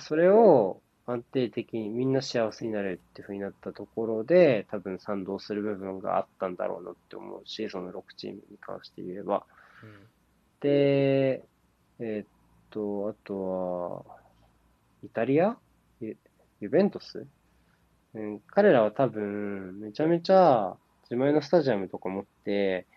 それを安定的にみんな幸せになれるっていう風になったところで、多分賛同する部分があったんだろうなって思うし、その6チームに関して言えば。うん。で、えーっと、あとは、イタリア？ユユベントス？うん、彼らは多分、めちゃめちゃ自前のスタジアムとか持って、うん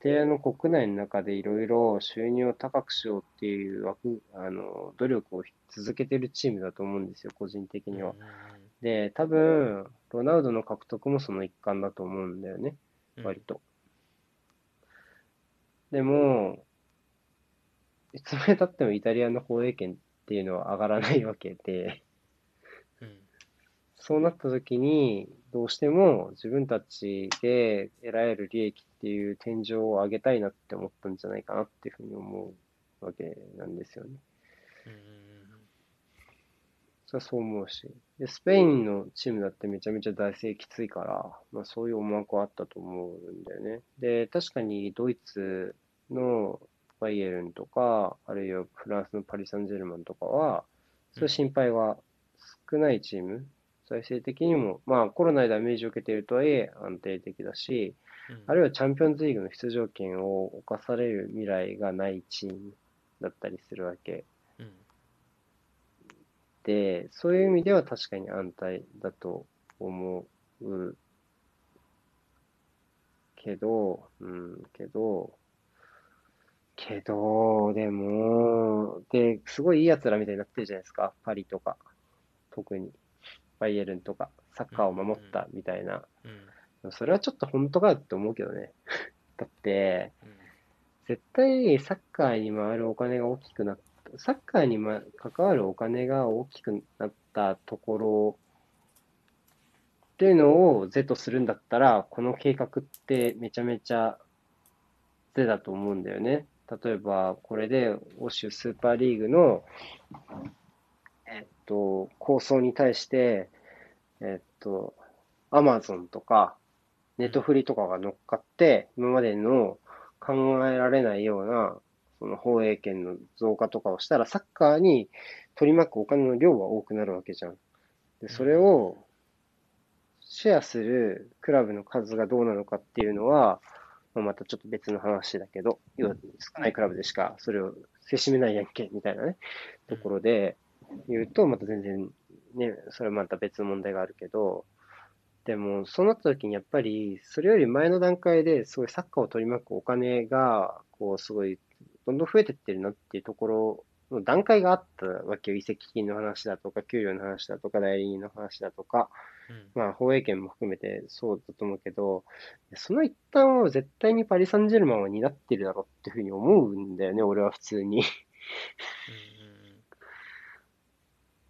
で、あの国内の中でいろいろ収入を高くしようっていう枠、あの、努力を続けてるチームだと思うんですよ、個人的には。で、多分、ロナウドの獲得もその一環だと思うんだよね、うん割と。でも、いつまで経ってもイタリアの放映権っていうのは上がらないわけで、うんそうなった時に、どうしても自分たちで得られる利益っていう天井を上げたいなって思ったんじゃないかなっていうふうに思うわけなんですよね。うんそれはそう思うし。で、スペインのチームだってめちゃめちゃ財政きついから、まあそういう思惑はあったと思うんだよね。で、確かにドイツのバイエルンとか、あるいはフランスのパリ・サンジェルマンとかは、そういう心配は少ないチーム。財政的にも、まあコロナでダメージを受けているとはいえ安定的だし、うん。あるいはチャンピオンズリーグの出場権を侵される未来がないチームだったりするわけ。うん。で、そういう意味では確かに安泰だと思うけど、うん、けど、けど、でも、で、すごいいい奴らみたいになってるじゃないですか、パリとか、特に、バイエルンとか、サッカーを守ったみたいな。うんそれはちょっと本当かよって思うけどね。だって、うん絶対サッカーに回るお金が大きくなった、サッカーに、ま、関わるお金が大きくなったところっていうのを是とするんだったら、この計画ってめちゃめちゃ是だと思うんだよね。例えば、これで欧州スーパーリーグの、と、構想に対して、えっと、アマゾンとか、ネットフリとかが乗っかって、今までの考えられないような、その放映権の増加とかをしたら、サッカーに取り巻くお金の量は多くなるわけじゃん。で、それをシェアするクラブの数がどうなのかっていうのは、まあ、またちょっと別の話だけど、要は少ないクラブでしかそれをせしめないやんけ、みたいなね、ところで言うと、また全然ね、それはまた別の問題があるけど、でも、そうなった時にやっぱり、それより前の段階ですごいサッカーを取り巻くお金が、こう、すごい、どんどん増えてってるなっていうところの段階があったわけよ。移籍金の話だとか、給料の話だとか、代理人の話だとか、うんまあ、放映権も含めてそうだと思うけど、その一端を絶対にパリ・サンジェルマンは担ってるだろうっていうふうに思うんだよね、俺は普通に。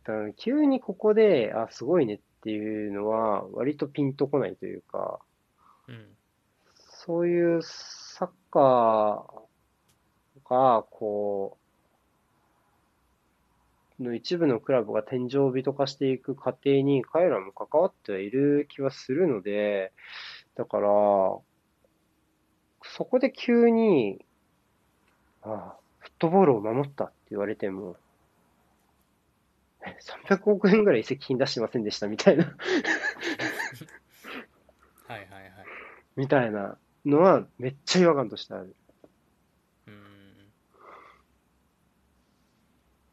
だから急にここで、あ、すごいねっていうのは、割とピンとこないというか、うん。うんそういうサッカーが、こう、の一部のクラブが天井人化していく過程に彼らも関わってはいる気はするので、だから、そこで急に、ああ、フットボールを守ったって言われても、え300億円ぐらい移籍金出してませんでしたみたいな、はいはいはい。みたいなのはめっちゃ違和感としてある。うん。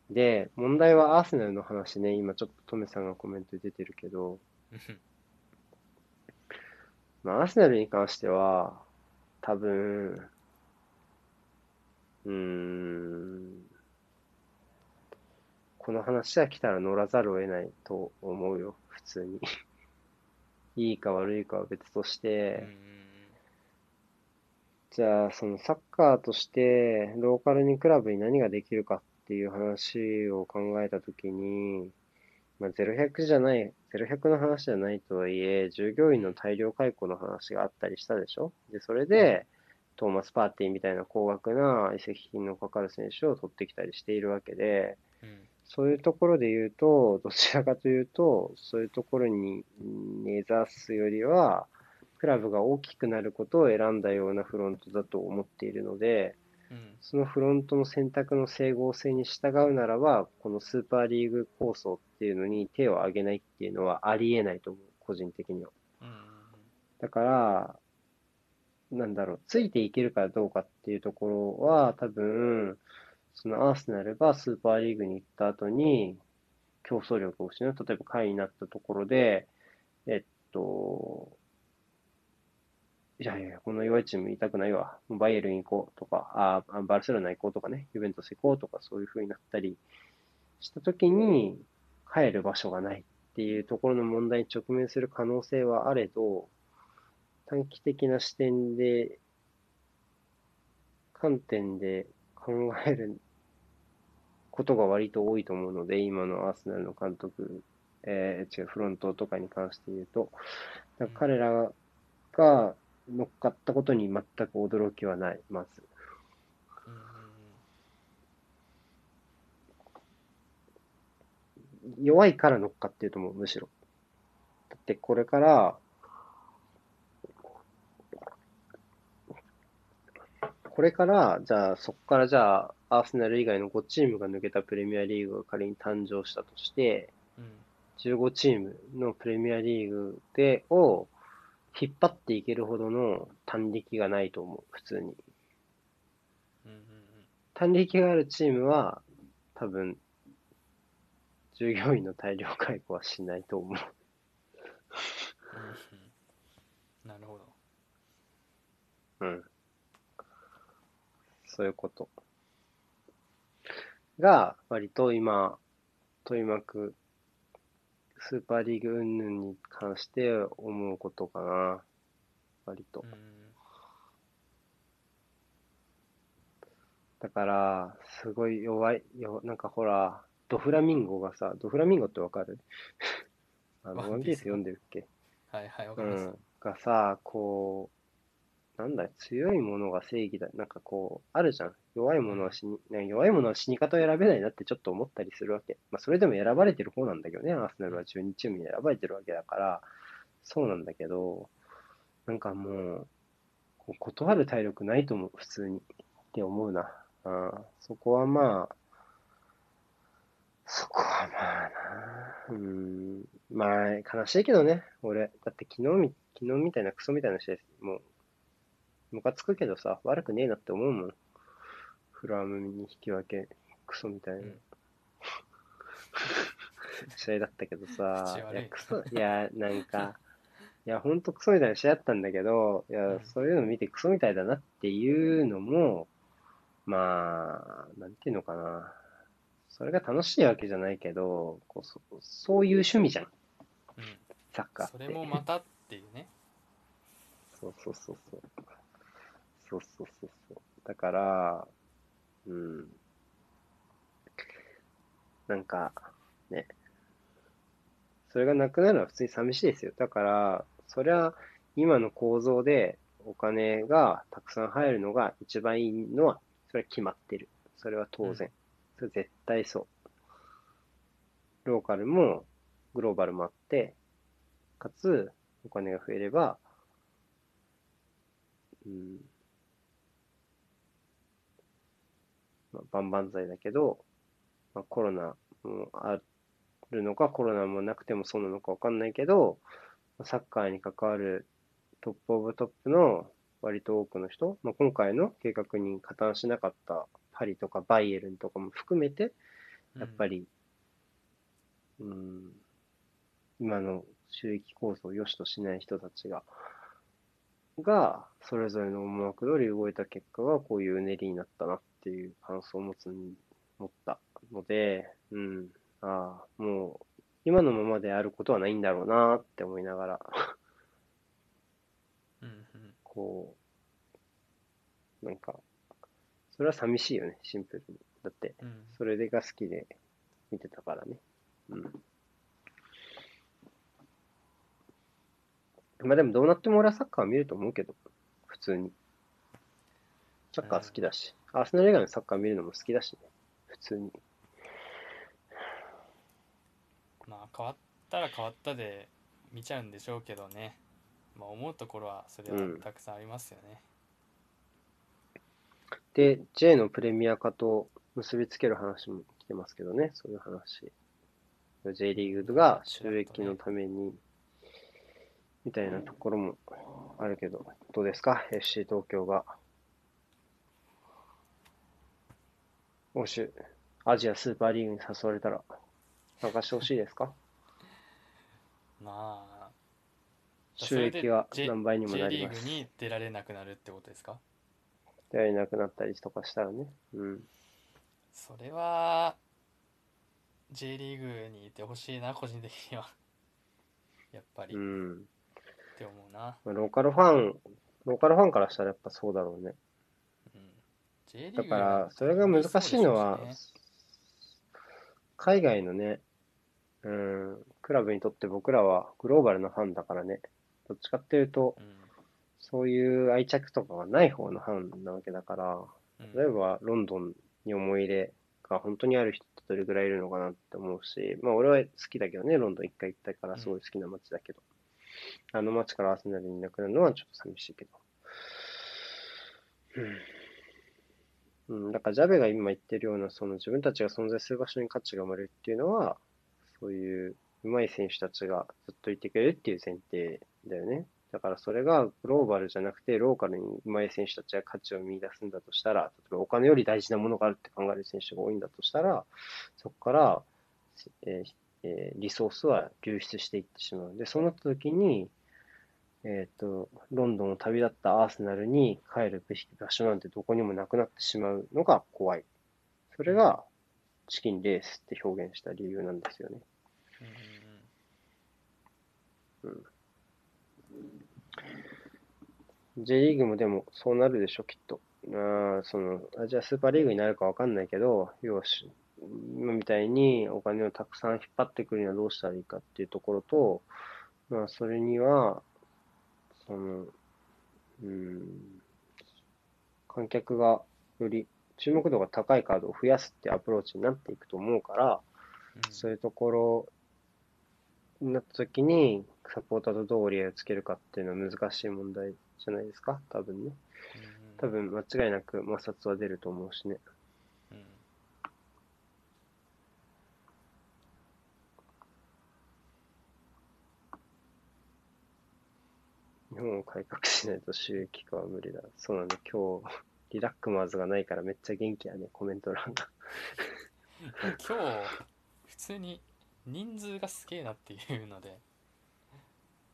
で、問題はアーセナルの話ね、今ちょっとトメさんがコメントで出てるけど、う んまあ、アーセナルに関しては、多分、うーん、この話が来たら乗らざるを得ないと思うよ、普通に。いいか悪いかは別としうて、んじゃあ、そのサッカーとして、ローカルにクラブに何ができるかっていう話を考えたときに、まあ、0100じゃない、0100の話じゃないとはいえ、従業員の大量解雇の話があったりしたでしょ？で、それで、トーマス・パーティーみたいな高額な移籍金のかかる選手を取ってきたりしているわけで、うんそういうところで言うと、どちらかというと、そういうところに根ざすよりは、クラブが大きくなることを選んだようなフロントだと思っているので、うんそのフロントの選択の整合性に従うならば、このスーパーリーグ構想っていうのに手を挙げないっていうのはありえないと思う、個人的には。うんだから、なんだろう、ついていけるかどうかっていうところは、多分、そのアーセナルがスーパーリーグに行った後に、競争力を失う、例えば下位になったところで、えっと、いやいや、この弱いチーム言いたくないわ。バイエルン行こうとか、あバルセロナ行こうとかね、ユベントス行こうとか、そういう風になったりしたときに、帰る場所がないっていうところの問題に直面する可能性はあれど、短期的な視点で、観点で考えることが割と多いと思うので、今のアーセナルの監督、えー、違う、フロントとかに関して言うと、ら彼らが乗っかったことに全く驚きはない、まず。弱いから乗っかってると思う、むしろ。だってこれから、これから、じゃあ、そこからじゃあ、アーセナル以外の5チームが抜けたプレミアリーグが仮に誕生したとして、うん、15チームのプレミアリーグで、を引っ張っていけるほどの単力がないと思う、普通に。単力があるチームは、多分、従業員の大量解雇はしないと思う。なるほど。うん。そういうこと。が、割と今、取り巻くスーパーリーグ云々に関して思うことかな。割と。だから、すごい弱い、よなんかほら、ドフラミンゴがさ、ドフラミンゴってわかる？あの、ワンピース読んでるっけ？はいはい、わかります。うん。がさ、こう、なんだ強いものが正義だ。なんかこう、あるじゃん。弱いものは死に、弱いものは死に方を選べないなってちょっと思ったりするわけ。まあ、それでも選ばれてる方なんだけどね。アーセナルは12チームに選ばれてるわけだから、そうなんだけど、なんかもう、断る体力ないと思う、普通に。って思うな。あそこはまあ、そこはまあな。うん。まあ、悲しいけどね、俺。だって昨日み、昨日みたいなクソみたいな試合、もう、ムカつくけどさ、悪くねえなって思うもん。フラムに引き分け、クソみたいな。うん、試合だったけどさ、いや、クソ、いや、なんか、いや、ほんとクソみたいな試合だったんだけど、いや、そういうの見てクソみたいだなっていうのも、まあ、なんていうのかな。それが楽しいわけじゃないけど、こうそそういう趣味じゃん。うん、サッカーそれもまたっていうね。そうそうそうそう。そうそうそうそう。だから、うん。なんか、ね。それがなくなるのは普通に寂しいですよ。だから、そりゃ、今の構造でお金がたくさん入るのが一番いいのは、それは決まってる。それは当然。それ絶対そう。ローカルもグローバルもあって、かつ、お金が増えれば、うん、まあ、万々歳だけど、まあ、コロナもあるのか、コロナもなくてもそうなのかわかんないけど、サッカーに関わるトップオブトップの割と多くの人、まあ、今回の計画に加担しなかったパリとかバイエルンとかも含めて、やっぱり、うん、うん今の収益構造を良しとしない人たちが、が、それぞれの思惑通り動いた結果がこういううねりになったな。っていう感想を持つに、持ったので、うん、ああ、もう、今のままであることはないんだろうなって思いながらうん、こう、なんか、それは寂しいよね、シンプルに。だって、それでが好きで見てたからね。うん。まあでもどうなっても俺はサッカーは見ると思うけど、普通に。サッカー好きだし、アーセナル以外のサッカー見るのも好きだしね、普通に。まあ変わったら変わったで見ちゃうんでしょうけどね。まあ思うところはそれはたくさんありますよね。うん、で、J のプレミア化と結びつける話も来てますけどね、そういう話。J リーグが収益のためにみたいなところもあるけど、どうですか ?FC 東京が。欧州、アジアスーパーリーグに誘われたら、参加してほしいですか？まあ、収益は J- 何倍にも J なります。リーグに出られなくなるってことですか？やれなくなったりとかしたらね。うん。それは J リーグにいてほしいな個人的には やっぱりっうん。て思うな、まあローカルファン、ローカルファンからしたらやっぱそうだろうね。だから、それが難しいのは海外のね、うん、クラブにとって僕らはグローバルなファンだからね、どっちかっていうと、そういう愛着とかがない方のファンなわけだから、うん。例えばロンドンに思い入れが本当にある人ってどれぐらいいるのかなって思うし、まあ俺は好きだけどね、ロンドン一回行ったからすごい好きな街だけど、あの街からアーセナルにいなくなるのはちょっと寂しいけど。うん。うん、だからジャベが今言ってるような、その自分たちが存在する場所に価値が生まれるっていうのは、そういう上手い選手たちがずっといてくれるっていう前提だよね。だからそれがグローバルじゃなくて、ローカルに上手い選手たちが価値を見出すんだとしたら、例えばお金より大事なものがあるって考える選手が多いんだとしたら、そこから、えーえーリソースは流出していってしまう。で、そうなった時に、えっ、と、ロンドンを旅立ったアーセナルに帰るべき場所なんてどこにもなくなってしまうのが怖い。それがチキンレースって表現した理由なんですよね。うんうん J リーグもでもそうなるでしょ、きっと。あそのアジアスーパーリーグになるかわかんないけど、要はし今みたいにお金をたくさん引っ張ってくるにはどうしたらいいかっていうところと、まあ、それには、その、うん、観客がより注目度が高いカードを増やすってアプローチになっていくと思うから、うんそういうところになった時に、サポーターとどう折り合いをつけるかっていうのは難しい問題じゃないですか、多分ね。多分間違いなく摩擦は出ると思うしね。うん日本を改革しないと収益化は無理だ。そうなんだ、今日、リラックマーズがないからめっちゃ元気やね、コメント欄が。今日普通に人数がすげえなっていうので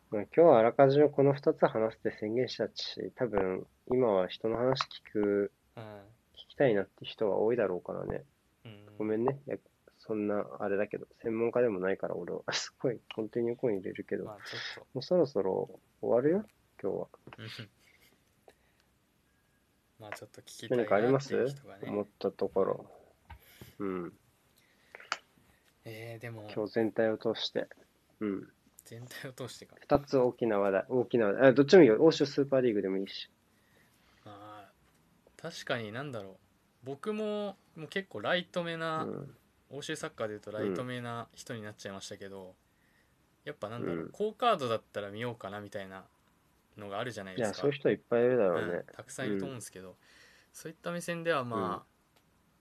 まあ、今日はあらかじめこの2つ話して宣言したし、多分今は人の話聞く、うん聞きたいなって人は多いだろうからね。うんごめんね。そんな、あれだけど、専門家でもないから俺は、すごい、コンティニューコイン入れるけど、もまあちょっうそろそろ終わるよ、今日は。まあちょっと聞きたい何かありまなっていうす人がね思ったところ。うん。えー、でも今日全体を通して。うん。全体を通してか二つ大きな話題、大きな話題。あどっちもいいよ。欧州スーパーリーグでもいいし。まあ確かになんだろう僕ももう結構ライトめうな、ん。欧州サッカーでいうとライトめな人になっちゃいましたけど、やっぱなんだろう、うん。好カードだったら見ようかなみたいなのがあるじゃないいや、ですか。そういう人いっぱいいるだろううんね。たくさんいると思うんですけど、そういった目線ではまあ、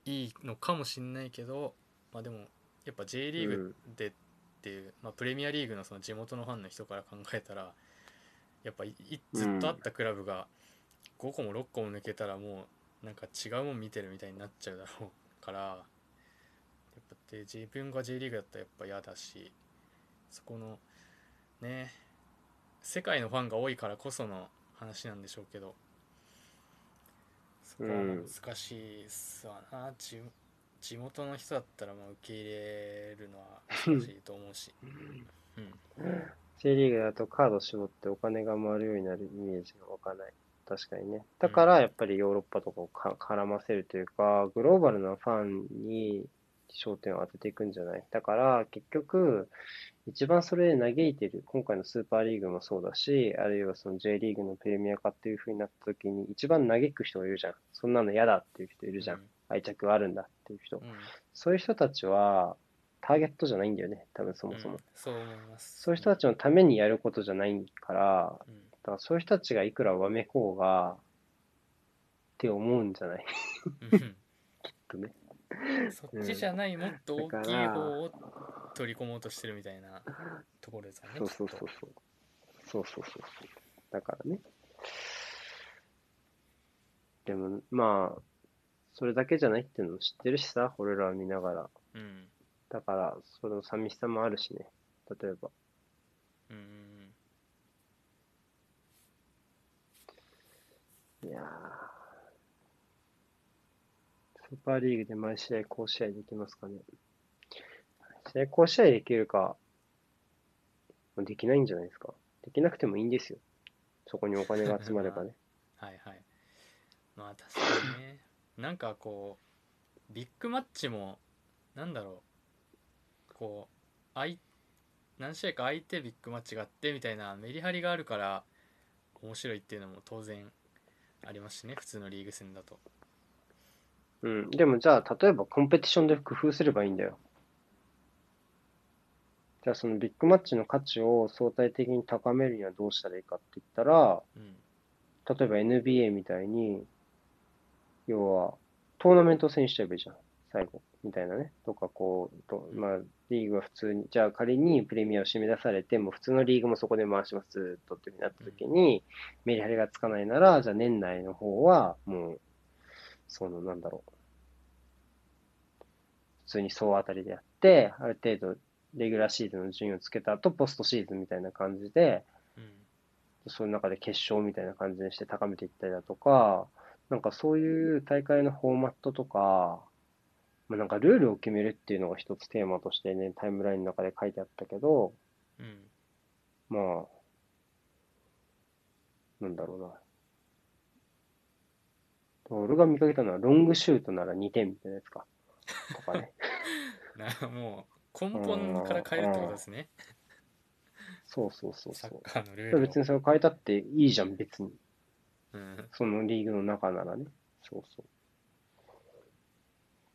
いいのかもしれないけど、まあ、でもやっぱ J リーグでっていう、まあ、プレミアリーグのその地元のファンの人から考えたらやっぱいいずっとあったクラブが5個も6個も抜けたらもうなんか違うもん見てるみたいになっちゃうだろうからで自分が J リーグだったらやっぱ嫌だしそこのね世界のファンが多いからこその話なんでしょうけどそこは難しいっすわな、地地元の人だったらまあ受け入れるのは難しいと思うし、うん、J リーグだとカード絞ってお金が回るようになるイメージが湧かない。確かにね。だからやっぱりヨーロッパとかをか絡ませるというか、グローバルなファンに焦点を当てていくんじゃない？だから結局、一番それで嘆いてる、今回のスーパーリーグもそうだし、あるいはその J リーグのプレミア化っていう風になった時に一番嘆く人がいるじゃん。そんなの嫌だっていう人いるじゃん。愛着があるんだっていう人。うん、うんそういう人たちはターゲットじゃないんだよね、多分そもそも。うんそう思いますそういう人たちのためにやることじゃないから、うんだからそういう人たちがいくらわめこうが、って思うんじゃない？うん とね。そっちじゃない、もっと大きい方を取り込もうとしてるみたいなところですよね。そうそうそうそう。そうそうそうそう。だからね。でも、まあ、それだけじゃないっていうのも知ってるしさ、俺らは見ながら。うん、だから、その寂しさもあるしね、例えば。うん。いやー。スーパーリーグで毎試合高試合できますかね。試合高試合できるか、できないんじゃないですか。できなくてもいいんですよ。そこにお金が集まればね。はいはいまあ確かにねなんかこうビッグマッチもなんだろうこうあい何試合か空いてビッグマッチがあってみたいなメリハリがあるから面白いっていうのも当然ありますしね普通のリーグ戦だとうん。でもじゃあ、例えばコンペティションで工夫すればいいんだよ。じゃあそのビッグマッチの価値を相対的に高めるにはどうしたらいいかって言ったら、うん例えば NBA みたいに、要は、トーナメント戦しちゃえばいいじゃん。最後。みたいなね。とか、こう、とまあ、リーグは普通に、じゃあ仮にプレミアを締め出されて、もう普通のリーグもそこで回します、ずっとってなった時に、メリハリがつかないなら、じゃあ年内の方は、もう、その、なんだろう。普通に総当たりでやって、ある程度、レギュラーシーズンの順位をつけた後、ポストシーズンみたいな感じで、うんその中で決勝みたいな感じにして高めていったりだとか、なんかそういう大会のフォーマットとか、まあ、なんかルールを決めるっていうのが一つテーマとしてね、タイムラインの中で書いてあったけど、うんまあ、なんだろうな。俺が見かけたのはロングシュートなら2点みたいなやつか。とかね。なもう根本から変えるってことですねそうそうそうサッそう。カーのルールを別にそれ変えたっていいじゃん、別に。うんそのリーグの中ならね。そうそう。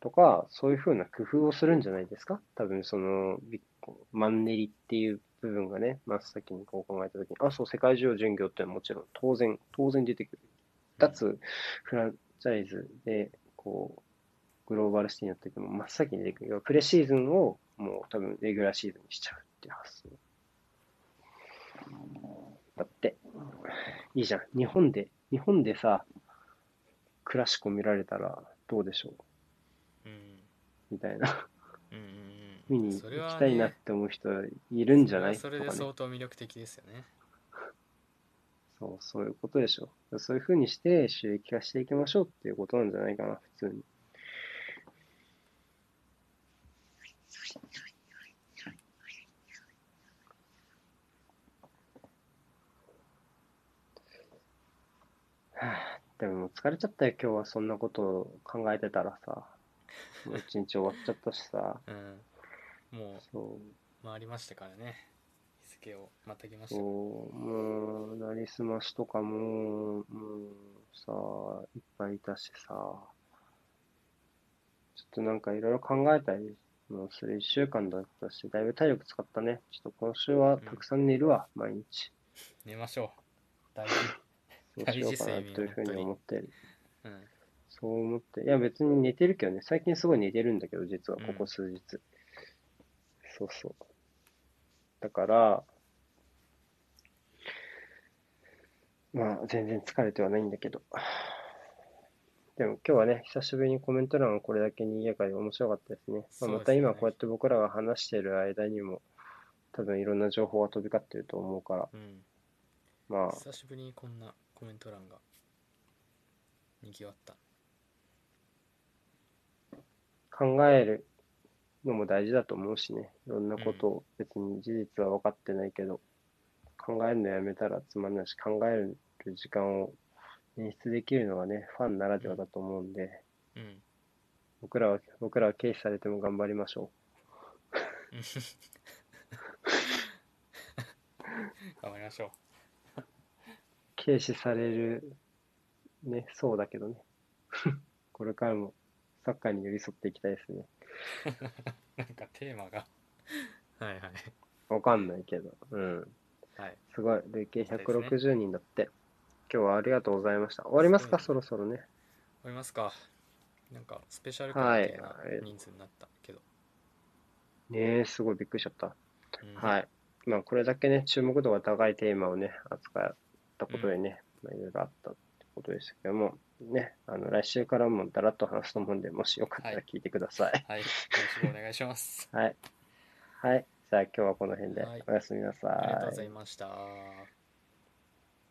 とか、そういうふうな工夫をするんじゃないですか？多分その、マンネリっていう部分がね、真っ先にこう考えたときに、あ、そう、世界中を巡業ってのはもちろん当然、当然出てくる。脱フランチャイズで、こう、グローバルシティになった時も真っ先に出てくる。プレシーズンをもう多分レギュラーシーズンにしちゃうっていう発想。だって、いいじゃん。日本で、日本でさ、クラシコ見られたらどうでしょう？うんみたいな。うんうんうん見に行きたいなって思う人いるんじゃない？それはそれで相当魅力的ですよねそう、そういうことでしょ。そういうふうにして収益化していきましょうっていうことなんじゃないかな、普通に。はあでも疲れちゃったよ、今日はそんなことを考えてたらさ。もう一日終わっちゃったしさ。うんもそう。う回りましたからね日付をまたぎましたそう、もう、なりすましとかも、もうさ、いっぱいいたしさ、ちょっとなんかいろいろ考えたりもする一週間だったし、だいぶ体力使ったね。ちょっと今週はたくさん寝るわ、毎日。寝ましょう大事そうしようかなというふうに思ってる。うんそう思って、いや別に寝てるけどね、最近すごい寝てるんだけど、実はうんここ数日。そうそう。だから、まあ全然疲れてはないんだけど。でも今日はね、久しぶりにコメント欄がこれだけにやかで面白かったですね。すね。また今こうやって僕らが話してる間にも、多分いろんな情報が飛び交ってると思うから、うん。まあ、久しぶりにこんなコメント欄がにぎわった。考えるのも大事だと思うしね。いろんなことを別に事実は分かってないけど、考えるのやめたらつまんないし、考える時間を演出できるのがね、ファンならではだと思うんで、うん僕らは、僕らは軽視されても頑張りましょ頑張りましょう。軽視される、ね、そうだけどね。これからもサッカーに寄り添っていきたいですね。う なんかテーマが はいはいわかんないけど。うん。はいすごい。累計そうですね160人だって。今日はありがとうございました。終わりますか、すそろそろね。終わりますかなんかスペシャル会みたいなはい人数になったけど、ねえ、すごいびっくりしちゃった。うんはい。まあ、これだけね、注目度が高いテーマをね、扱ったことでね、まあ、いろいろあったってことでしたけども、ね、あの、来週からもだらっと話すと思うんで、もしよかったら聞いてください。はいよろしくお願いしますはい。はい。じゃあ今日はこの辺ではいおやすみなさい。ありがとうございました